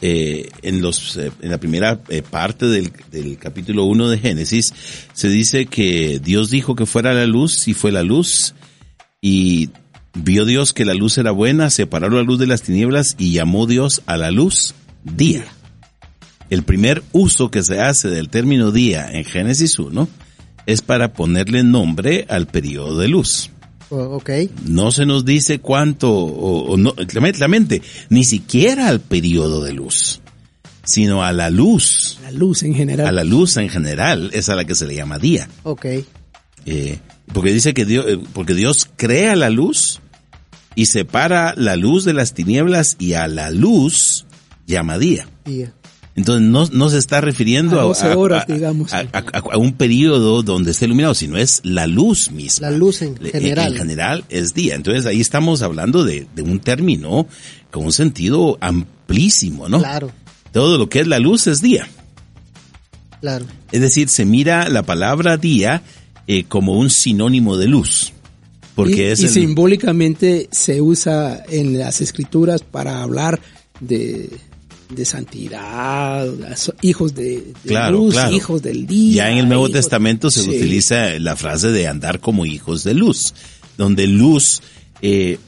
Eh, en, los, eh, en la primera parte del, del capítulo 1 de Génesis se dice que Dios dijo que fuera la luz y fue la luz y vio Dios que la luz era buena, separó la luz de las tinieblas y llamó Dios a la luz día. El primer uso que se hace del término día en Génesis 1 es para ponerle nombre al periodo de luz. Ok, No se nos dice cuánto, o, o no, claramente, ni siquiera al periodo de luz, sino a la luz. La luz en general. A la luz en general es a la que se le llama día. ok, Eh, porque dice que Dios, eh, porque Dios crea la luz y separa la luz de las tinieblas y a la luz llama día. día. Entonces no, no se está refiriendo A a, 12 a- horas, a- digamos. a- a- a un periodo donde esté iluminado, sino es la luz misma. La luz en general. En general es día. Entonces ahí estamos hablando de, de un término con un sentido amplísimo, ¿no? Claro, Todo lo que es la luz es día. claro. Es decir, se mira la palabra día eh, como un sinónimo de luz. Porque y, es y el- simbólicamente se usa en las escrituras para hablar de, de santidad, hijos de, de Claro, luz, claro. hijos del día. Ya en el Nuevo hijos- Testamento se Sí. utiliza la frase de andar como hijos de luz, donde luz eh,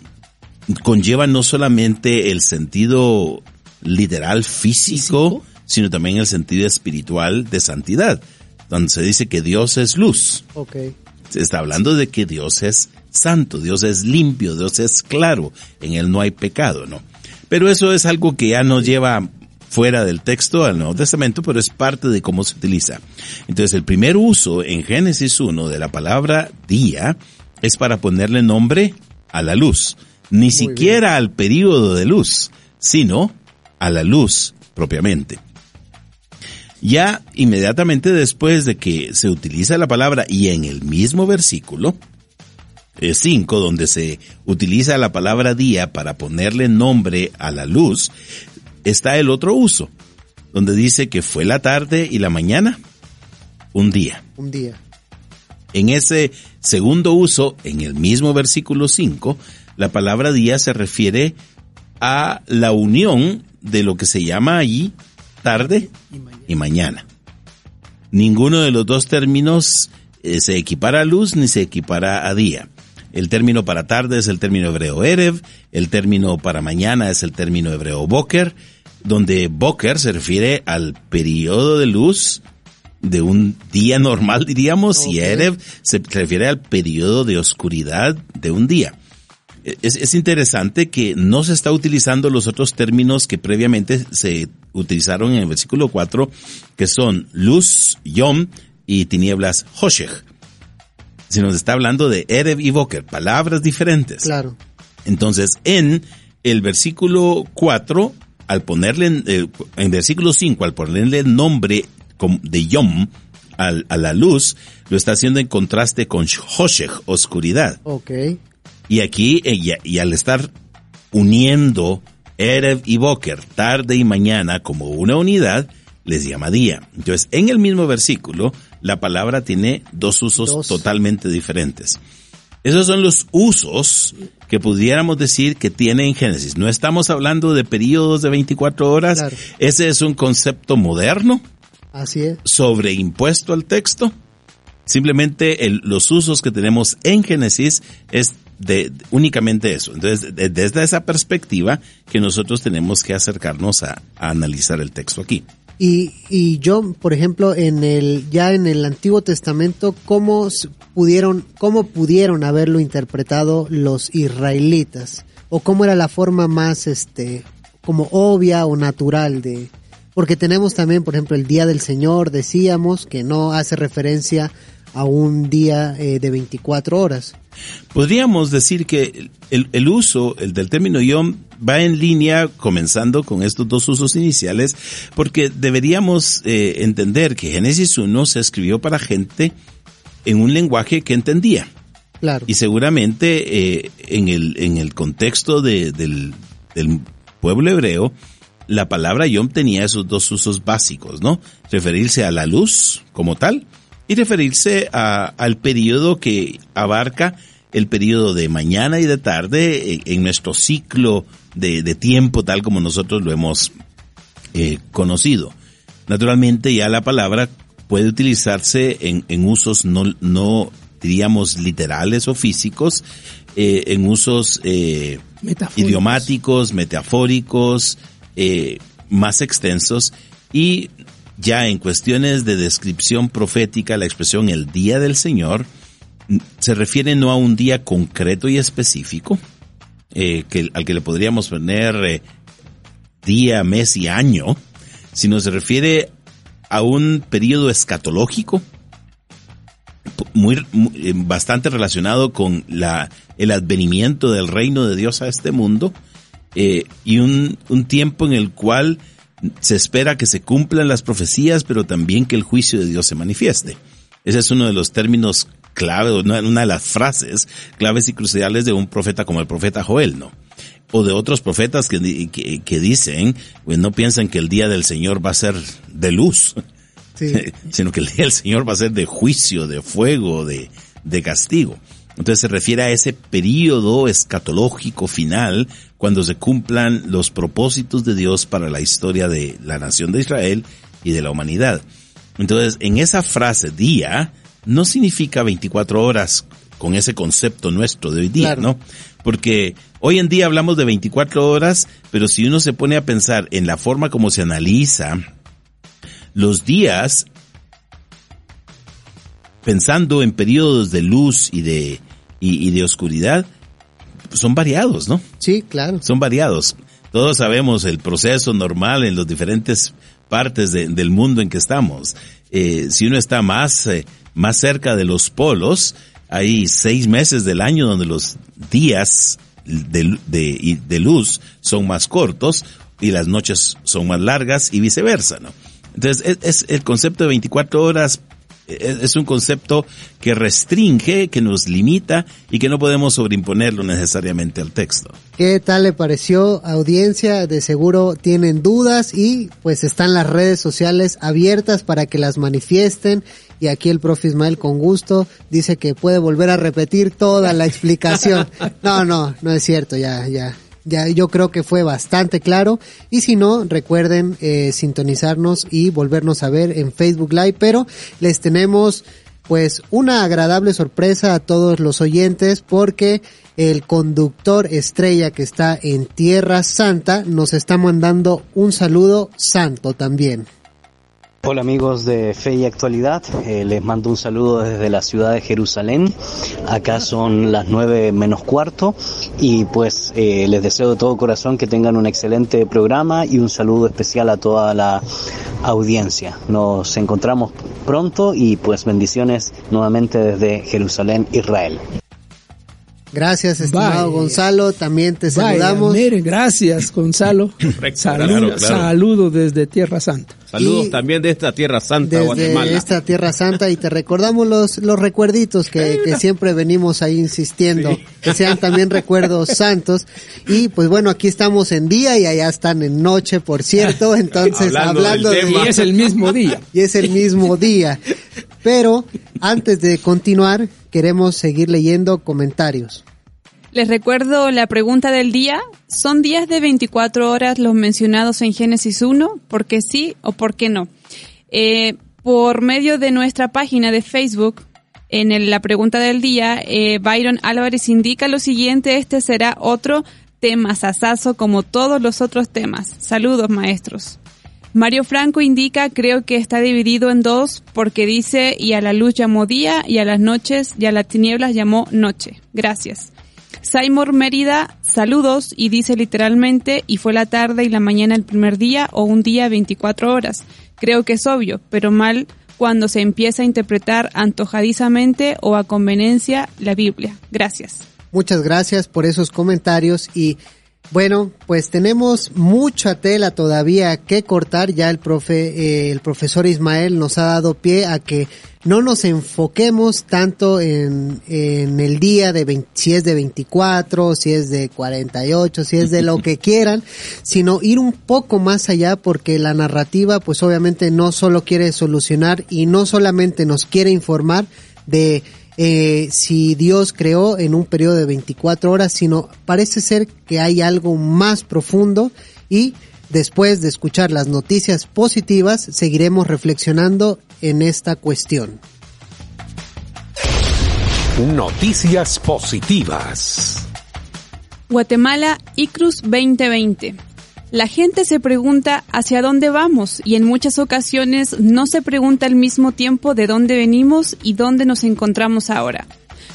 conlleva no solamente el sentido literal físico, Físico. sino también el sentido espiritual de santidad, donde se dice que Dios es luz. Se está hablando de que Dios es santo, Dios es limpio, Dios es claro, en Él no hay pecado, ¿no? Pero eso es algo que ya nos lleva fuera del texto al Nuevo Testamento, pero es parte de cómo se utiliza. Entonces, el primer uso en Génesis 1 de la palabra día es para ponerle nombre a la luz, ni siquiera al período de luz, sino a la luz propiamente. Ya inmediatamente después de que se utiliza la palabra y en el mismo versículo 5, donde se utiliza la palabra día para ponerle nombre a la luz, está el otro uso, donde dice que fue la tarde y la mañana un día. Un día. En ese segundo uso, en el mismo versículo 5, la palabra día se refiere a la unión de lo que se llama allí tarde y mañana. Ninguno de los dos términos eh, se equipara a luz ni se equipara a día. El término para tarde es el término hebreo Erev, el término para mañana es el término hebreo Boker, donde Boker se refiere al periodo de luz de un día normal, diríamos, y. Erev se refiere al periodo de oscuridad de un día. Es, es interesante que no se está utilizando los otros términos que previamente se utilizaron en el versículo 4, que son luz, yom, y tinieblas, hoshech. Se está hablando de Erev y Boker, palabras diferentes. Claro. Entonces, en el versículo 4, al ponerle, eh, en versículo 5, al ponerle el nombre de Yom al- a la luz, lo está haciendo en contraste con Hoshech, oscuridad. Ok. Y aquí, eh, y, y al estar uniendo Erev y Boker, tarde y mañana, como una unidad, les llama día. Entonces, en el mismo versículo, la palabra tiene dos usos Dos. totalmente diferentes. Esos son los usos que pudiéramos decir que tiene en Génesis. No estamos hablando de periodos de 24 horas. Claro. Ese es un concepto moderno Así es. sobreimpuesto al texto. Simplemente el- los usos que tenemos en Génesis es de, de- únicamente eso. Entonces, de- desde esa perspectiva que nosotros tenemos que acercarnos a, a analizar el texto aquí. Y, y yo, por ejemplo, en el ya en el Antiguo Testamento, ¿cómo pudieron cómo pudieron haberlo interpretado los israelitas? O cómo era la forma más este como obvia o natural de porque tenemos también, por ejemplo, el Día del Señor, decíamos que no hace referencia a un día eh, de 24 horas. Podríamos decir que el, el uso el del término yom va en línea comenzando con estos dos usos iniciales porque deberíamos eh, entender que Génesis 1 se escribió para gente en un lenguaje que entendía. Claro. Y seguramente eh, en, el, en el contexto de- del, del pueblo hebreo, la palabra yom tenía esos dos usos básicos, ¿no? Referirse a la luz como tal y referirse a- al periodo que abarca el periodo de mañana y de tarde en, en nuestro ciclo de, de tiempo tal como nosotros lo hemos eh, conocido. Naturalmente ya la palabra puede utilizarse en, en usos no, no diríamos literales o físicos, eh, en usos eh, Metafóricos. idiomáticos, metafóricos, más extensos y ya en cuestiones de descripción profética, la expresión el día del Señor mm, se refiere no a un día concreto y específico, eh, que, al que le podríamos poner eh, día, mes y año, sino se refiere a un periodo escatológico muy, eh, bastante relacionado con la el advenimiento del reino de Dios a este mundo y un, un tiempo en el cual se espera que se cumplan las profecías, pero también que el juicio de Dios se manifieste. Ese es uno de los términos clave, una de las frases claves y cruciales de un profeta como el profeta Joel, ¿no? O de otros profetas que, que, dicen, pues no piensan que el día del Señor va a ser de luz, sino que el día del Señor va a ser de juicio, de fuego, de, de castigo. Entonces se refiere a ese periodo escatológico final cuando se cumplan los propósitos de Dios para la historia de la nación de Israel y de la humanidad. Entonces, en esa frase día no significa 24 horas con ese concepto nuestro de hoy día, ¿no? Porque hoy en día hablamos de 24 horas, pero si uno se pone a pensar en la forma como se analiza los días, pensando en periodos de luz y de, y, de oscuridad, son variados, ¿no? Sí, claro. Son variados. Todos sabemos el proceso normal en las diferentes partes del mundo en que estamos. Eh, si uno está más, eh, más cerca de los polos, hay seis meses del año donde los días de, de, de luz son más cortos y las noches son más largas y viceversa, ¿no? Entonces, es, el concepto de 24 horas es un concepto que restringe, que nos limita y que no podemos sobreimponerlo necesariamente al texto. ¿Qué tal le pareció audiencia? De seguro tienen dudas y pues están las redes sociales abiertas para que las manifiesten y aquí el profe Ismael con gusto dice que puede volver a repetir toda la explicación. No, no, no es cierto, ya, ya, ya yo creo que fue bastante claro y si no recuerden eh, sintonizarnos y volvernos a ver en Facebook Live pero les tenemos pues una agradable sorpresa a todos los oyentes porque el conductor estrella que está en Tierra Santa nos está mandando un saludo santo también. Hola amigos de Fe y Actualidad, eh, les mando un saludo desde la ciudad de Jerusalén. Acá son las nueve menos cuarto y pues eh, les deseo de todo corazón que tengan un excelente programa y un saludo especial a toda la audiencia. Nos encontramos pronto y pues bendiciones nuevamente desde Jerusalén, Israel. Gracias, estimado Gonzalo. También te saludamos. gracias, Gonzalo. Saludos desde Tierra Santa. Saludos también de esta Tierra Santa, desde Guatemala. esta Tierra Santa y te recordamos los, los recuerditos que, que siempre venimos ahí insistiendo, que sean también recuerdos santos. Y pues bueno, aquí estamos en día y allá están en noche, por cierto. Entonces, hablando, de... Y es el mismo día. Y es el mismo día. Pero antes de continuar, queremos seguir leyendo comentarios. Les recuerdo la pregunta del día. ¿Son días de 24 horas los mencionados en Génesis 1? ¿Por qué sí o por qué no? Eh, por medio de nuestra página de Facebook, en la pregunta del día, eh, Byron Álvarez indica lo siguiente, este será otro tema sasazo como todos los otros temas. Saludos, maestros. Mario Franco indica, creo que está dividido en dos porque dice, y a la luz llamó día, y a las noches, y a las tinieblas llamó noche. Gracias. Simon Mérida, saludos, y dice literalmente, y fue la tarde y la mañana el primer día o un día 24 horas. Creo que es obvio, pero mal cuando se empieza a interpretar antojadizamente o a conveniencia la Biblia. Gracias. Muchas gracias por esos comentarios y bueno, pues tenemos mucha tela todavía que cortar. Ya el profe, eh, el profesor Ismael nos ha dado pie a que no nos enfoquemos tanto en, en el día de si es de 24, si es de 48, si es de lo que quieran, sino ir un poco más allá porque la narrativa pues obviamente no solo quiere solucionar y no solamente nos quiere informar de eh, si Dios creó en un periodo de 24 horas, sino parece ser que hay algo más profundo y después de escuchar las noticias positivas, seguiremos reflexionando en esta cuestión. Noticias positivas. Guatemala ICRUS 2020. La gente se pregunta hacia dónde vamos y en muchas ocasiones no se pregunta al mismo tiempo de dónde venimos y dónde nos encontramos ahora.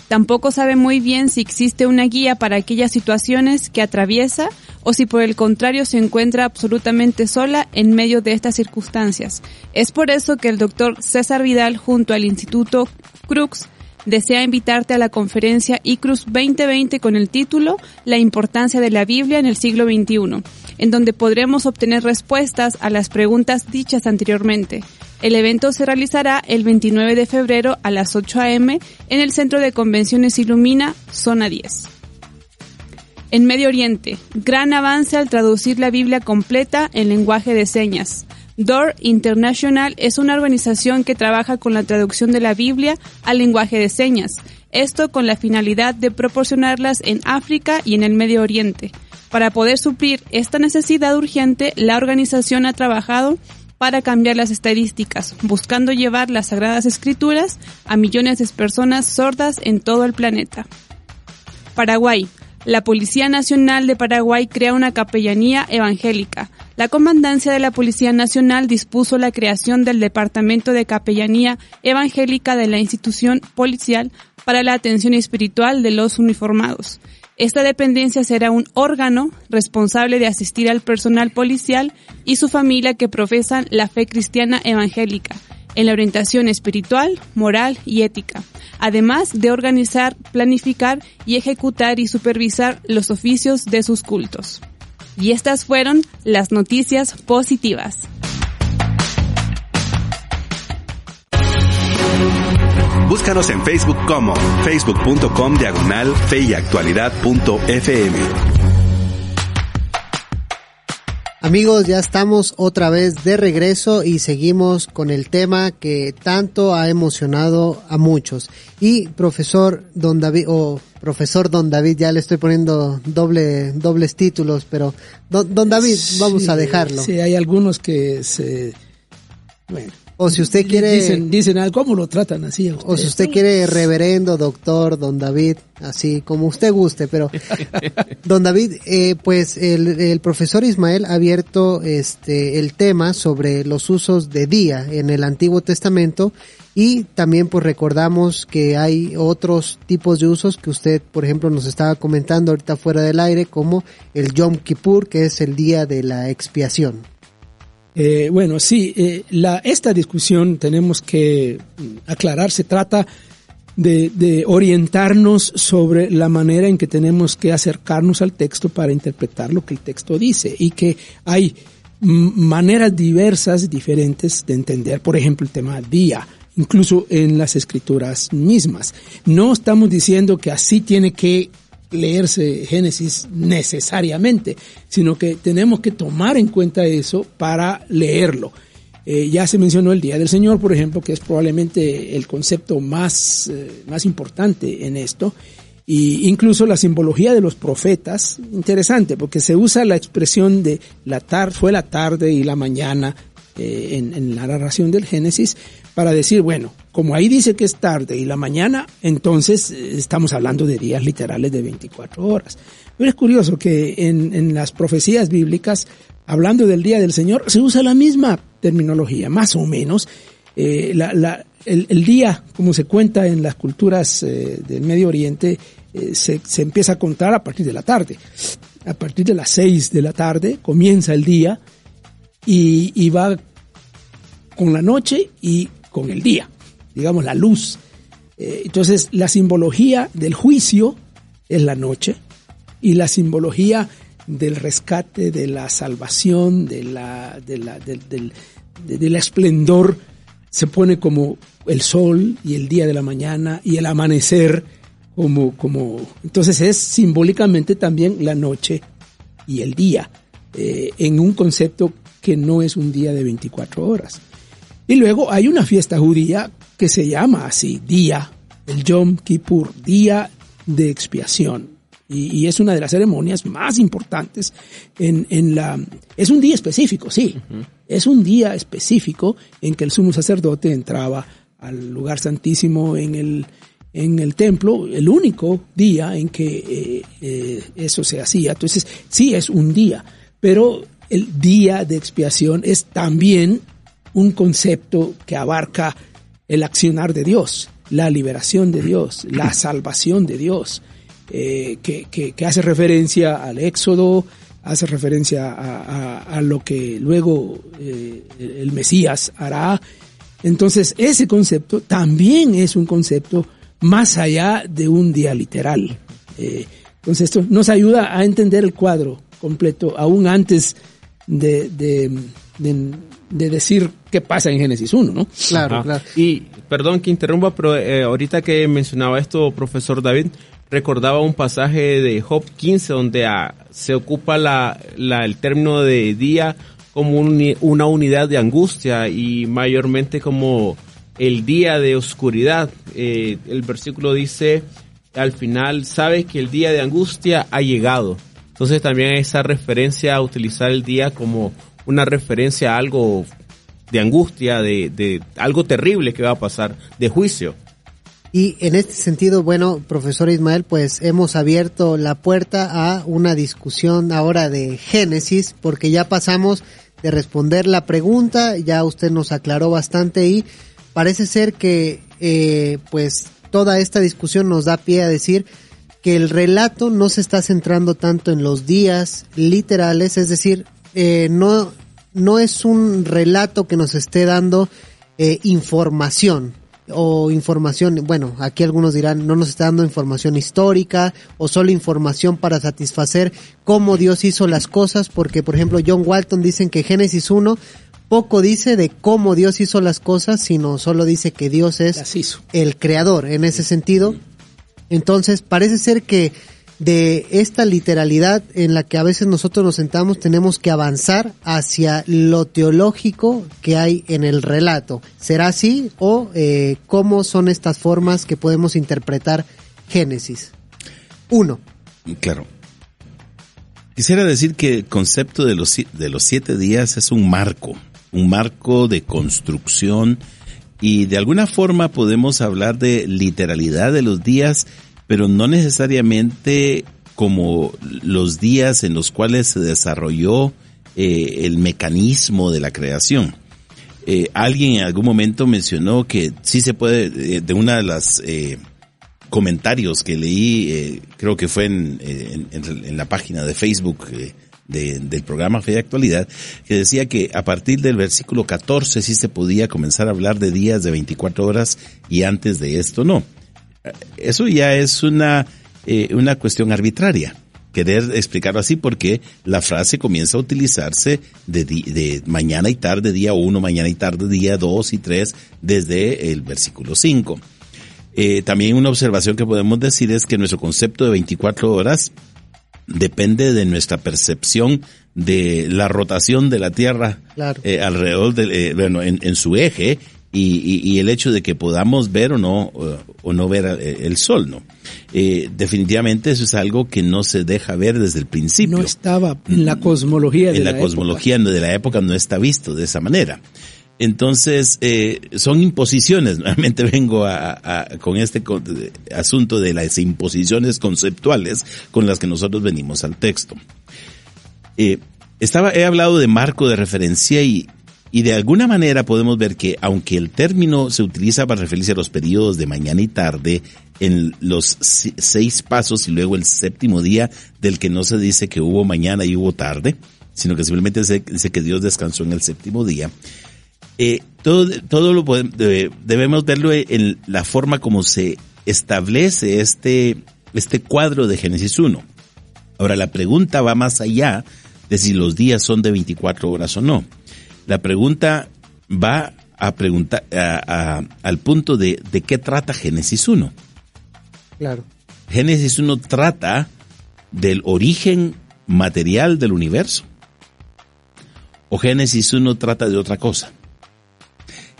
Tampoco sabe muy bien si existe una guía para aquellas situaciones que atraviesa o si por el contrario se encuentra absolutamente sola en medio de estas circunstancias. Es por eso que el doctor César Vidal junto al Instituto Crux desea invitarte a la conferencia ICRUS 2020 con el título La importancia de la Biblia en el siglo XXI, en donde podremos obtener respuestas a las preguntas dichas anteriormente. El evento se realizará el 29 de febrero a las 8 a.m. en el Centro de Convenciones Ilumina, Zona 10. En Medio Oriente, gran avance al traducir la Biblia completa en lenguaje de señas. DOOR International es una organización que trabaja con la traducción de la Biblia al lenguaje de señas, esto con la finalidad de proporcionarlas en África y en el Medio Oriente. Para poder suplir esta necesidad urgente, la organización ha trabajado para cambiar las estadísticas, buscando llevar las Sagradas Escrituras a millones de personas sordas en todo el planeta. Paraguay. La Policía Nacional de Paraguay crea una capellanía evangélica. La Comandancia de la Policía Nacional dispuso la creación del Departamento de Capellanía Evangélica de la institución policial para la atención espiritual de los uniformados. Esta dependencia será un órgano responsable de asistir al personal policial y su familia que profesan la fe cristiana evangélica en la orientación espiritual, moral y ética, además de organizar, planificar y ejecutar y supervisar los oficios de sus cultos. Y estas fueron las noticias positivas. Búscanos en Facebook como facebook.com diagonal feyactualidad.fm. Amigos, ya estamos otra vez de regreso y seguimos con el tema que tanto ha emocionado a muchos. Y profesor Don David, o profesor Don David, ya le estoy poniendo doble, dobles títulos, pero Don, Don David, vamos a dejarlo. Sí, hay algunos que se, bueno, O si usted quiere... dicen, dicen, ah, ¿cómo lo tratan así a usted? O si usted quiere reverendo, doctor, don David, así como usted guste, pero don David, eh, pues el, el profesor Ismael ha abierto este el tema sobre los usos de día en el Antiguo Testamento y también pues recordamos que hay otros tipos de usos que usted, por ejemplo, nos estaba comentando ahorita fuera del aire, como el Yom Kippur, que es el día de la expiación. Eh, bueno, sí, eh, la, esta discusión tenemos que mm, aclarar, se trata de, de orientarnos sobre la manera en que tenemos que acercarnos al texto para interpretar lo que el texto dice y que hay mm, maneras diversas, diferentes de entender, por ejemplo, el tema día, incluso en las escrituras mismas. No estamos diciendo que así tiene que leerse Génesis necesariamente, sino que tenemos que tomar en cuenta eso para leerlo. Eh, ya se mencionó el Día del Señor, por ejemplo, que es probablemente el concepto más, eh, más importante en esto. Y incluso la simbología de los profetas, interesante, porque se usa la expresión de la tarde, fue la tarde y la mañana eh, en, en la narración del Génesis, para decir, bueno, como ahí dice que es tarde y la mañana, entonces eh, estamos hablando de días literales de 24 horas. Pero es curioso que en, en las profecías bíblicas, hablando del día del Señor, se usa la misma terminología, más o menos. Eh, la, la, el, el, día, como se cuenta en las culturas eh, del Medio Oriente, eh, se, se, empieza a contar a partir de la tarde. A partir de las seis de la tarde comienza el día y, y va con la noche y con el día, digamos la luz. Eh, entonces la simbología del juicio es la noche y la simbología del rescate, de la salvación, de la, de la, del, esplendor, se pone como el sol y el día de la mañana y el amanecer como, como, entonces es simbólicamente también la noche y el día, eh, en un concepto que no es un día de 24 horas. Y luego hay una fiesta judía que se llama así, día, el Yom Kippur, día de expiación. Y, y es una de las ceremonias más importantes en, en la... Es un día específico, sí. Uh -huh. Es un día específico en que el sumo sacerdote entraba al lugar santísimo en el, en el templo, el único día en que eh, eh, eso se hacía. Entonces, sí es un día, pero el día de expiación es también un concepto que abarca el accionar de Dios, la liberación de Dios, la salvación de Dios, eh, que, que, que, hace referencia al Éxodo, hace referencia a, a, a lo que luego eh, el Mesías hará. Entonces, ese concepto también es un concepto más allá de un día literal. Eh, entonces esto nos ayuda a entender el cuadro completo, aún antes de, de, de, decir qué pasa en Génesis 1, ¿no? Claro, claro. Y perdón que interrumpa, pero eh, ahorita que mencionaba esto, profesor David, recordaba un pasaje de Job 15 donde ah, se ocupa la, la, el término de día como una unidad de angustia y mayormente como el día de oscuridad. Eh, el versículo dice al final, sabes que el día de angustia ha llegado. Entonces también esa referencia a utilizar el día como una referencia a algo de angustia, de, de algo terrible que va a pasar, de juicio. Y en este sentido, bueno, profesor Ismael, pues hemos abierto la puerta a una discusión ahora de Génesis, porque ya pasamos de responder la pregunta, ya usted nos aclaró bastante y parece ser que eh, pues toda esta discusión nos da pie a decir que el relato no se está centrando tanto en los días literales, es decir, eh, no, no es un relato que nos esté dando eh, información o información, bueno, aquí algunos dirán, no nos está dando información histórica o solo información para satisfacer cómo Dios hizo las cosas, porque por ejemplo John Walton dicen que Génesis 1 poco dice de cómo Dios hizo las cosas, sino solo dice que Dios es el creador en ese sentido. Entonces, parece ser que de esta literalidad en la que a veces nosotros nos sentamos tenemos que avanzar hacia lo teológico que hay en el relato. ¿Será así o eh, cómo son estas formas que podemos interpretar Génesis? Uno. Claro. Quisiera decir que el concepto de los, de los siete días es un marco, un marco de construcción y de alguna forma podemos hablar de literalidad de los días, pero no necesariamente como los días en los cuales se desarrolló eh, el mecanismo de la creación. Eh, alguien en algún momento mencionó que sí se puede, eh, de una de las comentarios que leí, creo que fue en, en, la página de Facebook del programa Fe de Actualidad, que decía que a partir del versículo 14 sí se podía comenzar a hablar de días de 24 horas y antes de esto no. Eso ya es una, eh, una cuestión arbitraria querer explicarlo así porque la frase comienza a utilizarse de, de, mañana y tarde, día 1, mañana y tarde, día 2 y 3, desde el versículo 5. Eh, también una observación que podemos decir es que nuestro concepto de 24 horas depende de nuestra percepción de la rotación de la Tierra eh, alrededor de, eh, bueno, en, su eje y, el hecho de que podamos ver o no o no ver eh, el sol, ¿no? definitivamente eso es algo que no se deja ver desde el principio. No estaba en la cosmología de en la, cosmología de la época no está visto de esa manera. Entonces, eh, son imposiciones. Nuevamente vengo a, con este asunto de las imposiciones conceptuales con las que nosotros venimos al texto. Eh, estaba, he hablado de marco de referencia y, y de alguna manera podemos ver que aunque el término se utiliza para referirse a los periodos de mañana y tarde, en los seis pasos y luego el séptimo día del que no se dice que hubo mañana y hubo tarde, sino que simplemente se dice que Dios descansó en el séptimo día, eh, todo, todo lo debemos verlo en la forma como se establece este, este cuadro de Génesis 1. Ahora, la pregunta va más allá de si los días son de 24 horas o no. La pregunta va a preguntar al punto de, de qué trata Génesis 1. Claro. Génesis 1 trata del origen material del universo. O Génesis 1 trata de otra cosa.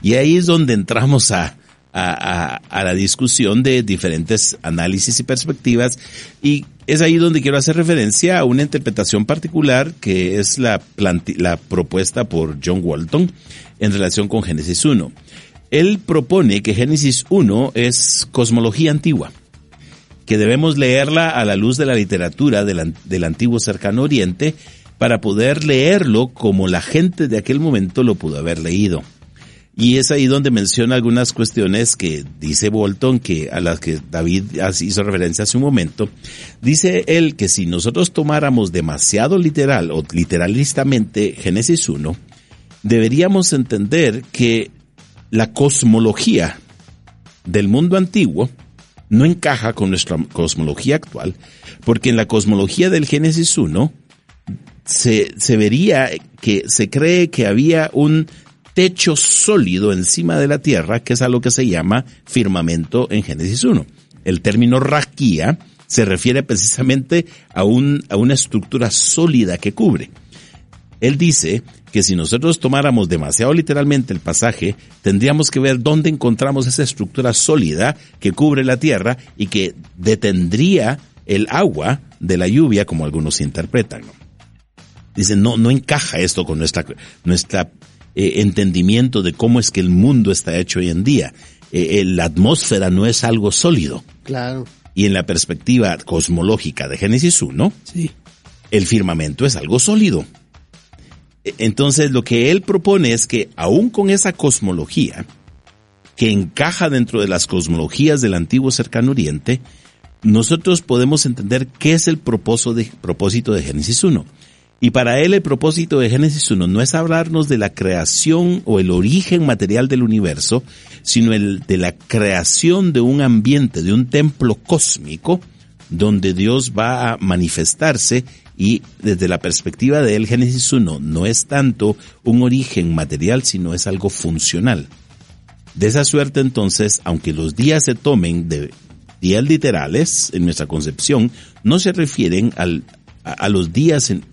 Y ahí es donde entramos a, a, la discusión de diferentes análisis y perspectivas y es ahí donde quiero hacer referencia a una interpretación particular que es la, propuesta por John Walton en relación con Génesis 1. Él propone que Génesis 1 es cosmología antigua, que debemos leerla a la luz de la literatura del, del antiguo cercano oriente para poder leerlo como la gente de aquel momento lo pudo haber leído. Y es ahí donde menciona algunas cuestiones que dice Bolton, que a las que David hizo referencia hace un momento. Dice él que si nosotros tomáramos demasiado literal o literalistamente Génesis 1, deberíamos entender que la cosmología del mundo antiguo no encaja con nuestra cosmología actual, porque en la cosmología del Génesis 1 se, se vería que se cree que había un techo sólido encima de la Tierra, que es a lo que se llama firmamento en Génesis 1. El término raquía se refiere precisamente a, un, a una estructura sólida que cubre. Él dice que si nosotros tomáramos demasiado literalmente el pasaje, tendríamos que ver dónde encontramos esa estructura sólida que cubre la tierra y que detendría el agua de la lluvia, como algunos interpretan. Dicen, no, no encaja esto con nuestra, nuestra eh, entendimiento de cómo es que el mundo está hecho hoy en día. Eh, eh, la atmósfera no es algo sólido. Claro. Y en la perspectiva cosmológica de Génesis 1, Sí. el firmamento es algo sólido. E- Entonces lo que él propone es que aún con esa cosmología, que encaja dentro de las cosmologías del antiguo cercano oriente, nosotros podemos entender qué es el propósito de, propósito de Génesis 1. Y para él el propósito de Génesis 1 no es hablarnos de la creación o el origen material del universo, sino el de la creación de un ambiente, de un templo cósmico, donde Dios va a manifestarse y desde la perspectiva de él Génesis 1 no es tanto un origen material, sino es algo funcional. De esa suerte entonces, aunque los días se tomen de días literales en nuestra concepción, no se refieren a, a los días en,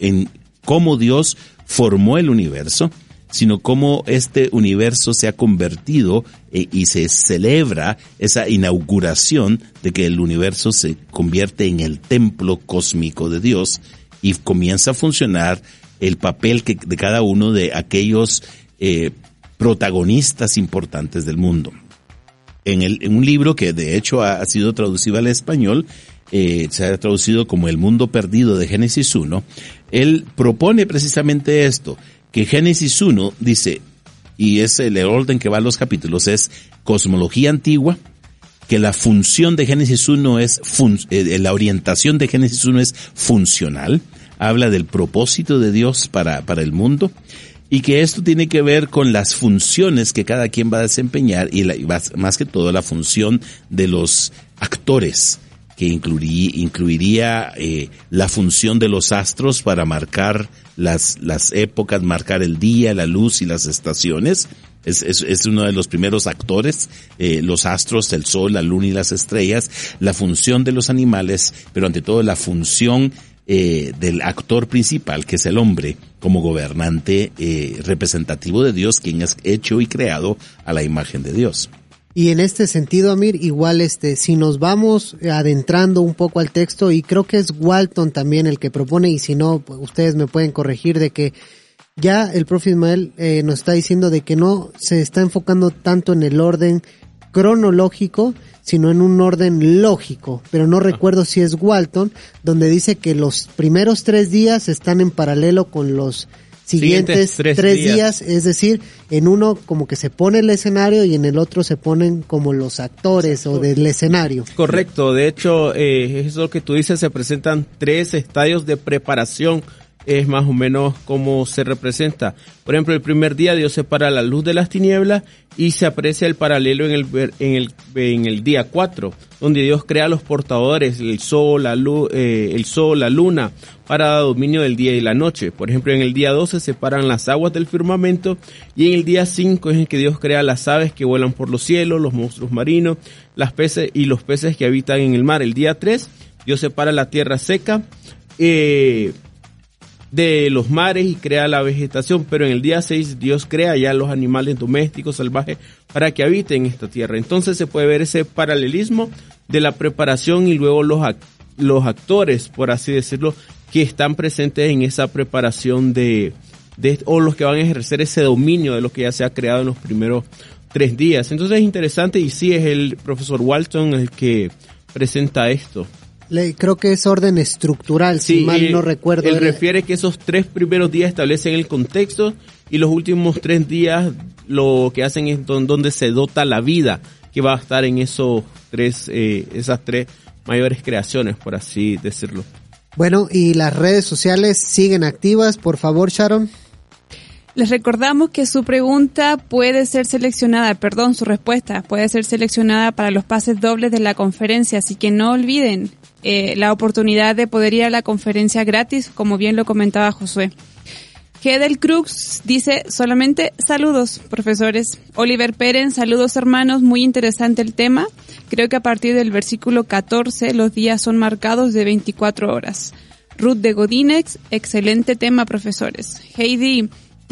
en cómo Dios formó el universo, sino cómo este universo se ha convertido eh, y se celebra esa inauguración de que el universo se convierte en el templo cósmico de Dios y comienza a funcionar el papel de cada uno de aquellos eh, protagonistas importantes del mundo. En, un libro que de hecho ha sido traducido al español, eh, se ha traducido como El mundo perdido de Génesis 1, él propone precisamente esto, que Génesis 1 dice, y es el orden que va los capítulos, es cosmología antigua, que la función de Génesis 1 es, eh, la orientación de Génesis 1 es funcional, habla del propósito de Dios para, para el mundo, y que esto tiene que ver con las funciones que cada quien va a desempeñar y, la, más, que todo la función de los actores que incluiría, incluiría eh, la función de los astros para marcar las, las épocas, marcar el día, la luz y las estaciones. Es, es, uno de los primeros actores, eh, los astros, el sol, la luna y las estrellas, la función de los animales, pero ante todo la función eh, del actor principal, que es el hombre, como gobernante eh, representativo de Dios, quien es hecho y creado a la imagen de Dios. Y en este sentido, Amir, igual este, si nos vamos adentrando un poco al texto, y creo que es Walton también el que propone, y si no, ustedes me pueden corregir de que ya el profe Ismael eh, nos está diciendo de que no se está enfocando tanto en el orden cronológico, sino en un orden lógico. Pero no recuerdo si es Walton, donde dice que los primeros tres días están en paralelo con los siguientes, siguientes tres, tres días. días. es decir, en uno como que se pone el escenario y en el otro se ponen como los actores o del escenario. Correcto, de hecho, eh, eso que tú dices, se presentan tres estadios de preparación es más o menos como se representa. Por ejemplo, el primer día Dios separa la luz de las tinieblas y se aprecia el paralelo en el, en el, en el día 4, donde Dios crea los portadores, el sol, la luz, eh, el sol, la luna, para dominio del día y la noche. Por ejemplo, en el día 12 se separan las aguas del firmamento y en el día 5 es en que Dios crea las aves que vuelan por los cielos, los monstruos marinos, las peces y los peces que habitan en el mar. El día 3 Dios separa la tierra seca, eh, de los mares y crea la vegetación, pero en el día 6 Dios crea ya los animales domésticos, salvajes, para que habiten esta tierra. Entonces se puede ver ese paralelismo de la preparación y luego los, los actores, por así decirlo, que están presentes en esa preparación de, de, o los que van a ejercer ese dominio de lo que ya se ha creado en los primeros tres días. Entonces es interesante y sí es el profesor Walton el que presenta esto. Le, creo que es orden estructural, sí, si mal él, no recuerdo. Él refiere que esos tres primeros días establecen el contexto y los últimos tres días lo que hacen es don, donde se dota la vida que va a estar en esos tres, eh, esas tres mayores creaciones, por así decirlo. Bueno, y las redes sociales siguen activas, por favor, Sharon. Les recordamos que su pregunta puede ser seleccionada, perdón, su respuesta puede ser seleccionada para los pases dobles de la conferencia, así que no olviden eh, la oportunidad de poder ir a la conferencia gratis, como bien lo comentaba Josué. Gedel Cruz dice solamente saludos, profesores. Oliver Pérez, saludos hermanos, muy interesante el tema. Creo que a partir del versículo 14 los días son marcados de 24 horas. Ruth de Godinex, excelente tema, profesores. Heidi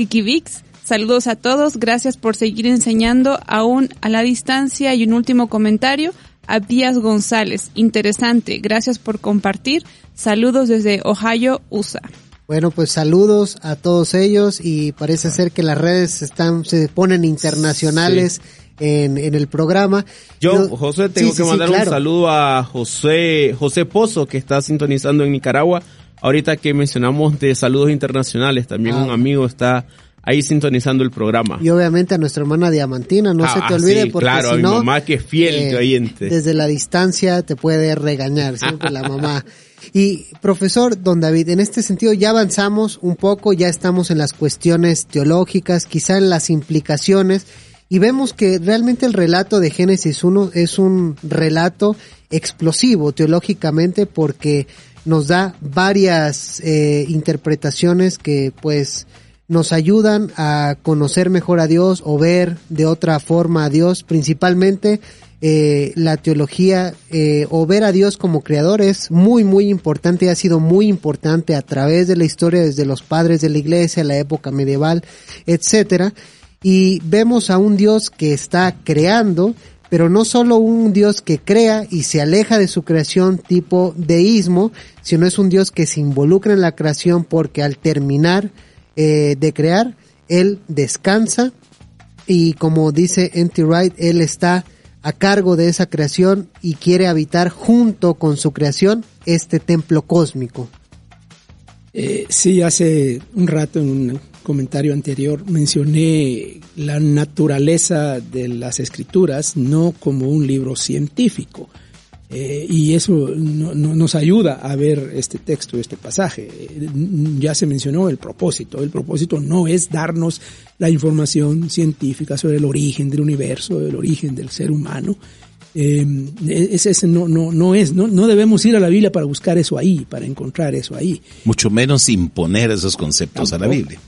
Kikivix, saludos a todos, gracias por seguir enseñando aún a la distancia y un último comentario. Abdías González, interesante, gracias por compartir. Saludos desde Ohio, USA. Bueno, pues saludos a todos ellos y parece ser que las redes están se ponen internacionales en, en, el programa. Yo, José, tengo que mandar un saludo a José, José Pozo, que está sintonizando en Nicaragua. Ahorita que mencionamos de saludos internacionales, también un ah. amigo está ahí sintonizando el programa. Y obviamente a nuestra hermana Diamantina, no se te ah, olvide porque claro, si a mi mamá que es fiel eh, oyente. Desde la distancia te puede regañar siempre la mamá. Y profesor Don David, en este sentido ya avanzamos un poco, ya estamos en las cuestiones teológicas, quizá en las implicaciones y vemos que realmente el relato de Génesis 1 es un relato explosivo teológicamente porque nos da varias eh, interpretaciones que pues nos ayudan a conocer mejor a Dios o ver de otra forma a Dios, principalmente eh, la teología eh, o ver a Dios como creador es muy muy importante ha sido muy importante a través de la historia desde los padres de la iglesia, la época medieval, etcétera. Y vemos a un Dios que está creando, pero no solo un Dios que crea y se aleja de su creación tipo deísmo, sino es un Dios que se involucra en la creación porque al terminar eh, de crear, Él descansa y como dice N.T. Wright, Él está a cargo de esa creación y quiere habitar junto con su creación este templo cósmico. Eh, sí, hace un rato en un comentario anterior mencioné la naturaleza de las escrituras no como un libro científico. Eh, y eso nos ayuda a ver este texto, este pasaje. ya se mencionó el propósito. El propósito no es darnos la información científica sobre el origen del universo, el origen del ser humano. Eh, ese, no, no, no es, no, no debemos ir a la Biblia para buscar eso ahí, para encontrar eso ahí. Mucho menos imponer esos conceptos a la Biblia.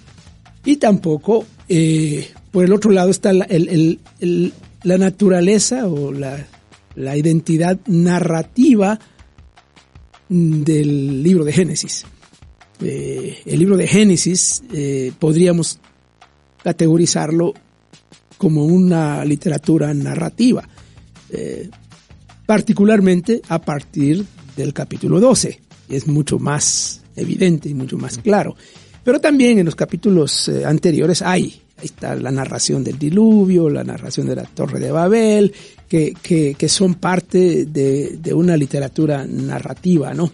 Y tampoco, eh, por el otro lado, está la, la naturaleza o la, identidad narrativa del libro de Génesis. Eh, el libro de Génesis eh, podríamos categorizarlo como una literatura narrativa, particularmente a partir del capítulo 12. Es mucho más evidente y mucho más claro. Pero también en los capítulos eh, anteriores hay, ahí está la narración del diluvio, la narración de la Torre de Babel, que, que, son parte de, de, una literatura narrativa, ¿no?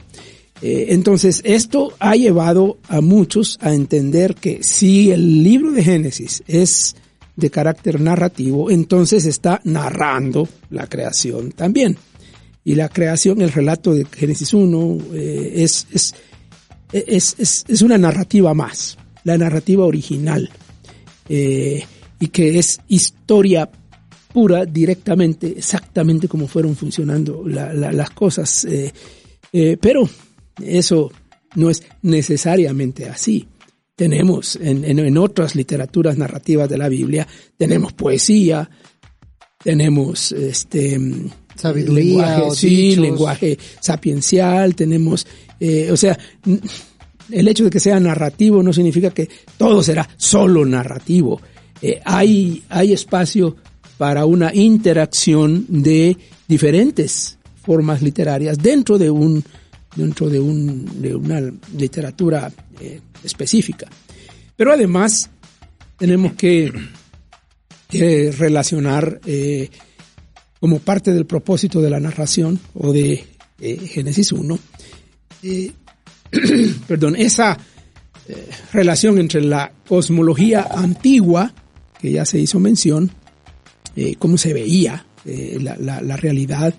Eh, entonces, esto ha llevado a muchos a entender que si el libro de Génesis es de carácter narrativo, entonces está narrando la creación también. Y la creación, el relato de Génesis 1, eh, es, es es, es, es una narrativa más, la narrativa original, eh, y que es historia pura directamente, exactamente como fueron funcionando las cosas. Eh, eh, pero eso no es necesariamente así. Tenemos en, en, otras literaturas narrativas de la Biblia, tenemos poesía, tenemos este sabiduría, lenguaje, sí, lenguaje sapiencial, tenemos eh, o sea, el hecho de que sea narrativo no significa que todo será solo narrativo. Eh, hay, hay espacio para una interacción de diferentes formas literarias dentro de un dentro de, un, de una literatura eh, específica. Pero además tenemos que, relacionar como parte del propósito de la narración o de Génesis 1 eh, perdón, esa eh, relación entre la cosmología antigua, que ya se hizo mención, eh, cómo se veía la, realidad,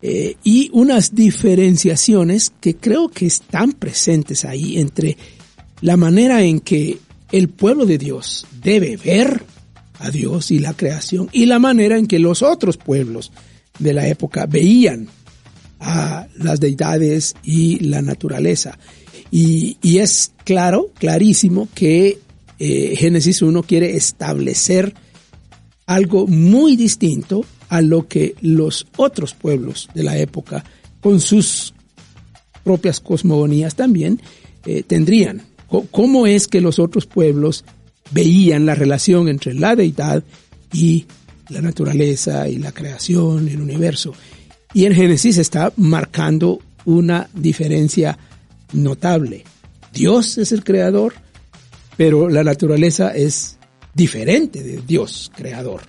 y unas diferenciaciones que creo que están presentes ahí entre la manera en que el pueblo de Dios debe ver a Dios y la creación y la manera en que los otros pueblos de la época veían a las deidades y la naturaleza. Y, es claro, clarísimo que eh, Génesis 1 quiere establecer algo muy distinto a lo que los otros pueblos de la época, con sus propias cosmogonías también, eh, tendrían. ¿Cómo es que los otros pueblos veían la relación entre la deidad y la naturaleza y la creación, el universo? Y en Génesis está marcando una diferencia notable. Dios es el creador, pero la naturaleza es diferente de Dios creador,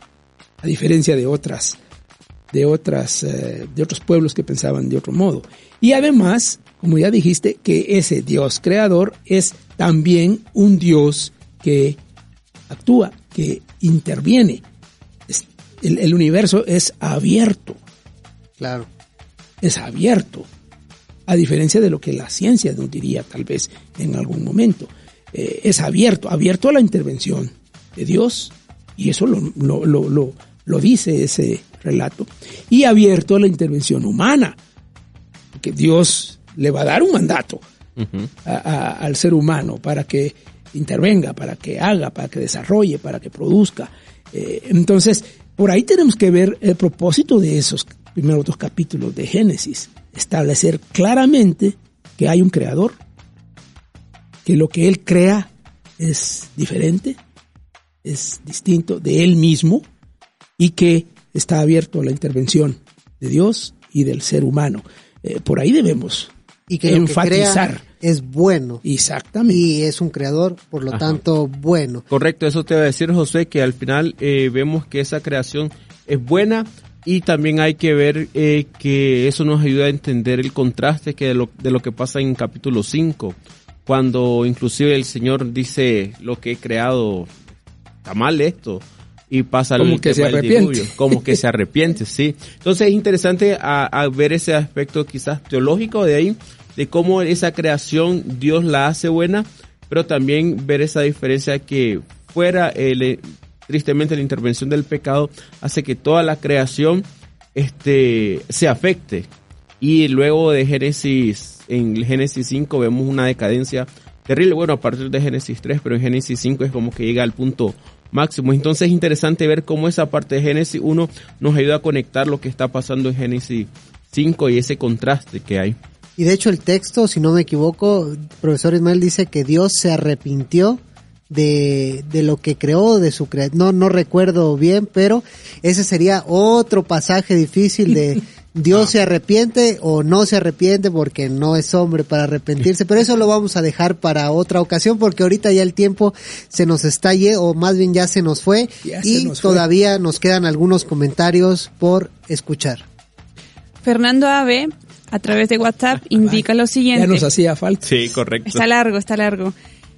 a diferencia de otras, de otras, eh, de otros pueblos que pensaban de otro modo. Y además, como ya dijiste, que ese Dios creador es también un Dios que actúa, que interviene. el, el universo es abierto. Claro. Es abierto a diferencia de lo que la ciencia nos diría tal vez en algún momento. Eh, es abierto, abierto a la intervención de Dios, y eso lo, lo, lo, dice ese relato, y abierto a la intervención humana, porque Dios le va a dar un mandato al ser humano para que intervenga, para que haga, para que desarrolle, para que produzca. Eh, entonces, por ahí tenemos que ver el propósito de esos primeros dos capítulos de Génesis establecer claramente que hay un creador, que lo que él crea es diferente, es distinto de él mismo y que está abierto a la intervención de Dios y del ser humano. Eh, por ahí debemos y que enfatizar. es bueno. Exactamente. Y es un creador, por lo tanto, bueno. Correcto, eso te va a decir José, que al final eh, vemos que esa creación es buena, y también hay que ver eh, que eso nos ayuda a entender el contraste que de, lo, de lo que pasa en capítulo 5, cuando inclusive el Señor dice lo que he creado está mal esto y pasa como que se arrepiente. como que se arrepiente sí. Entonces es interesante a, ver ese aspecto quizás teológico de ahí de cómo esa creación Dios la hace buena pero también ver esa diferencia que fuera el, tristemente la intervención del pecado hace que toda la creación este, se afecte. Y luego de Génesis, en Génesis 5 vemos una decadencia terrible, bueno, a partir de Génesis 3, pero en Génesis 5 es como que llega al punto máximo. Entonces es interesante ver cómo esa parte de Génesis 1 nos ayuda a conectar lo que está pasando en Génesis 5 y ese contraste que hay. Y de hecho el texto, si no me equivoco, el profesor Ismael dice que Dios se arrepintió de, de lo que creó, de su cre no, no recuerdo bien, pero ese sería otro pasaje difícil de Dios se arrepiente o no se arrepiente porque no es hombre para arrepentirse, pero eso lo vamos a dejar para otra ocasión porque ahorita ya el tiempo se nos está o más bien ya se nos fue y todavía nos quedan algunos comentarios por escuchar. Fernando Ave a través de WhatsApp indica lo siguiente. Ya nos hacía falta. Sí, correcto. Está largo, está largo.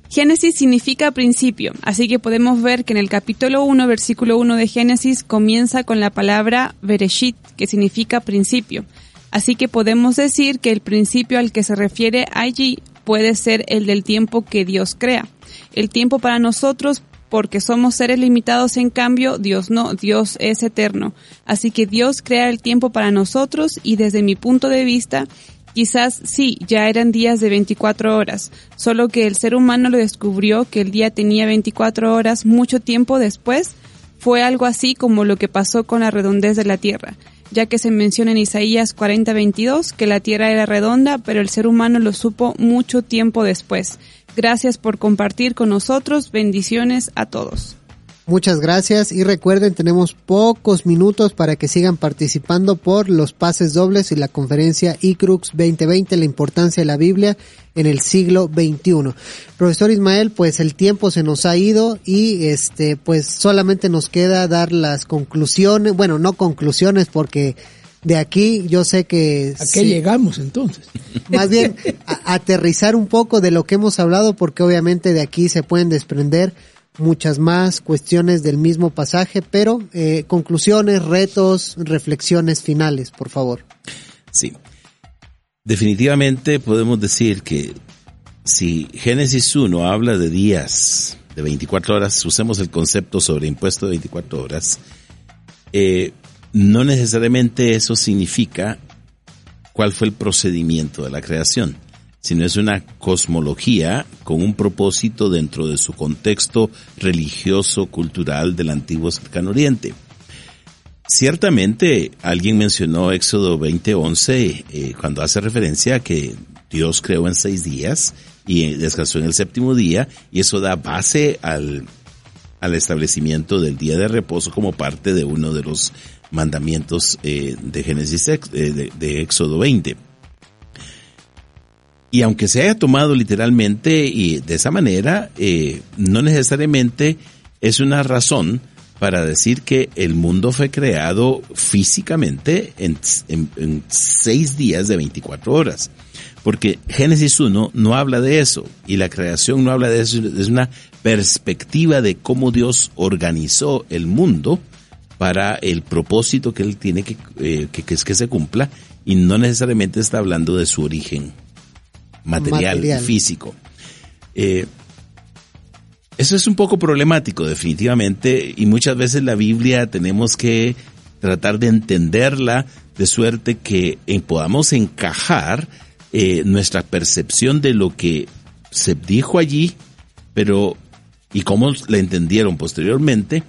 Génesis significa principio, así que podemos ver que en el capítulo 1, versículo 1 de Génesis comienza con la palabra Bereshit, que significa principio. Así que podemos decir que el principio al que se refiere allí puede ser el del tiempo que Dios crea. El tiempo para nosotros porque somos seres limitados, en cambio, Dios no, Dios es eterno. Así que Dios crea el tiempo para nosotros y desde mi punto de vista, Quizás sí, ya eran días de 24 horas, solo que el ser humano lo descubrió que el día tenía 24 horas mucho tiempo después. Fue algo así como lo que pasó con la redondez de la Tierra, ya que se menciona en Isaías 40:22 que la Tierra era redonda, pero el ser humano lo supo mucho tiempo después. Gracias por compartir con nosotros. Bendiciones a todos. Muchas gracias y recuerden tenemos pocos minutos para que sigan participando por los pases dobles y la conferencia ICRUX 2020, la importancia de la Biblia en el siglo XXI. Profesor Ismael, pues el tiempo se nos ha ido y este pues solamente nos queda dar las conclusiones, bueno, no conclusiones porque de aquí yo sé que... ¿A qué llegamos entonces? Más bien aterrizar un poco de lo que hemos hablado porque obviamente de aquí se pueden desprender muchas más cuestiones del mismo pasaje, pero eh, conclusiones, retos, reflexiones finales, por favor. Sí. Definitivamente podemos decir que si Génesis 1 habla de días de 24 horas, usemos el concepto sobre impuesto de 24 horas, eh, no necesariamente eso significa cuál fue el procedimiento de la creación, sino es una cosmología con un propósito dentro de su contexto religioso, cultural del antiguo cercano oriente. Ciertamente, alguien mencionó Éxodo 20:11 eh, cuando hace referencia a que Dios creó en seis días y descansó en el séptimo día, y eso da base al, al establecimiento del día de reposo como parte de uno de los mandamientos eh, de Génesis eh, de, Éxodo 20. Y aunque se haya tomado literalmente y de esa manera, eh, no necesariamente es una razón para decir que el mundo fue creado físicamente en, seis días de 24 horas. Porque Génesis 1 no habla de eso y la creación no habla de eso, es una perspectiva de cómo Dios organizó el mundo para el propósito que él tiene que, eh, que, que, es que se cumpla y no necesariamente está hablando de su origen material, material. físico. Eh, eso es un poco problemático definitivamente y muchas veces la Biblia tenemos que tratar de entenderla de suerte que podamos encajar eh, nuestra percepción de lo que se dijo allí, pero y cómo la entendieron posteriormente,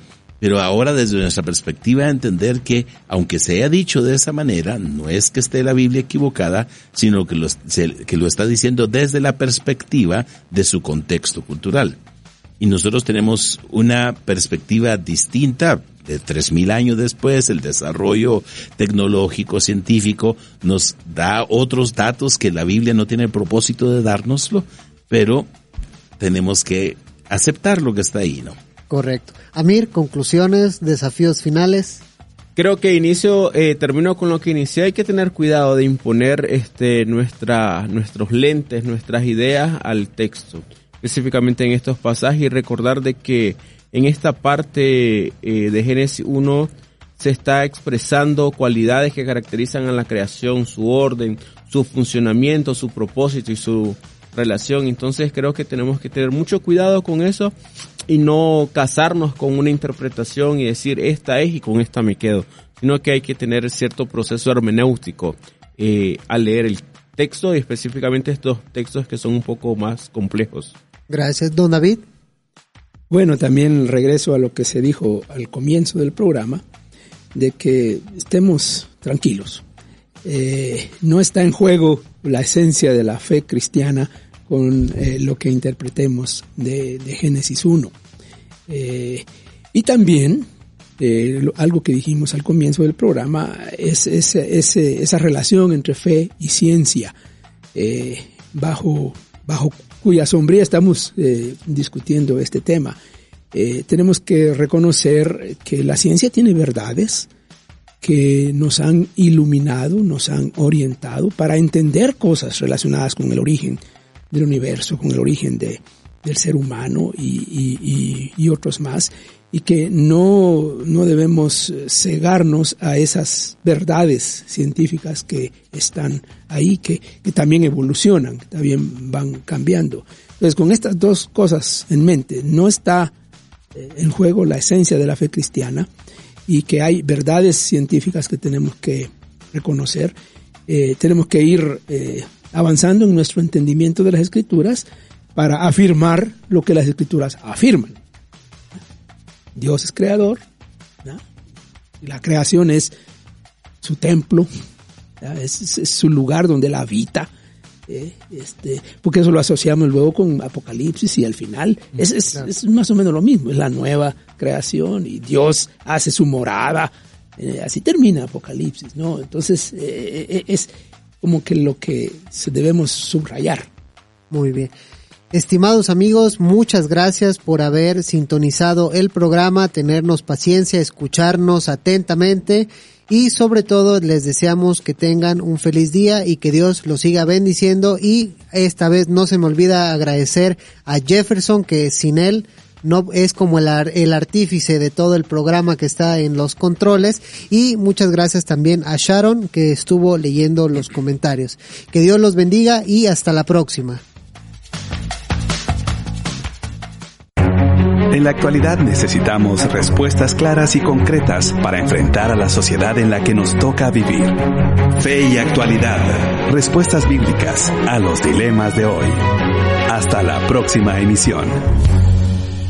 pero ahora desde nuestra perspectiva entender que aunque se haya dicho de esa manera, no es que esté la Biblia equivocada, sino que lo, que lo está diciendo desde la perspectiva de su contexto cultural. Y nosotros tenemos una perspectiva distinta, de 3.000 años después, el desarrollo tecnológico, científico, nos da otros datos que la Biblia no tiene el propósito de dárnoslo, pero tenemos que aceptar lo que está ahí, ¿no? Correcto. Amir, conclusiones, desafíos finales. Creo que inicio, eh, termino con lo que inicié. Hay que tener cuidado de imponer este, nuestra, nuestros lentes, nuestras ideas al texto, específicamente en estos pasajes y recordar de que en esta parte eh, de Génesis 1 se está expresando cualidades que caracterizan a la creación, su orden, su funcionamiento, su propósito y su relación. Entonces creo que tenemos que tener mucho cuidado con eso y no casarnos con una interpretación y decir esta es y con esta me quedo, sino que hay que tener cierto proceso hermenéutico eh, al leer el texto y específicamente estos textos que son un poco más complejos. Gracias, don David. Bueno, también regreso a lo que se dijo al comienzo del programa, de que estemos tranquilos. Eh, no está en juego la esencia de la fe cristiana con eh, lo que interpretemos de, Génesis 1. Eh, y también, eh, algo que dijimos al comienzo del programa, es, es, es esa relación entre fe y ciencia, bajo, bajo cuya sombría estamos discutiendo este tema. Tenemos que reconocer que la ciencia tiene verdades que nos han iluminado, nos han orientado para entender cosas relacionadas con el origen del universo, con el origen de, del ser humano y, y, y, otros más, y que no, no debemos cegarnos a esas verdades científicas que están ahí, que, que también evolucionan, que también van cambiando. Entonces, con estas dos cosas en mente, no está eh, en juego la esencia de la fe cristiana y que hay verdades científicas que tenemos que reconocer. Eh, tenemos que ir eh, avanzando en nuestro entendimiento de las escrituras para afirmar lo que las escrituras afirman. Dios es creador, ¿no? la creación es su templo, es, es, su lugar donde él habita, ¿eh? este, porque eso lo asociamos luego con Apocalipsis y al final es, es, claro. es, más o menos lo mismo, es la nueva creación y Dios hace su morada, eh, así termina Apocalipsis, ¿no? Entonces eh, es como que lo que debemos subrayar. Muy bien. Estimados amigos, muchas gracias por haber sintonizado el programa, tenernos paciencia, escucharnos atentamente y sobre todo les deseamos que tengan un feliz día y que Dios los siga bendiciendo y esta vez no se me olvida agradecer a Jefferson que sin él no es como el, el artífice de todo el programa que está en los controles y muchas gracias también a Sharon que estuvo leyendo los comentarios. Que Dios los bendiga y hasta la próxima. En la actualidad necesitamos respuestas claras y concretas para enfrentar a la sociedad en la que nos toca vivir. Fe y actualidad. Respuestas bíblicas a los dilemas de hoy. Hasta la próxima emisión.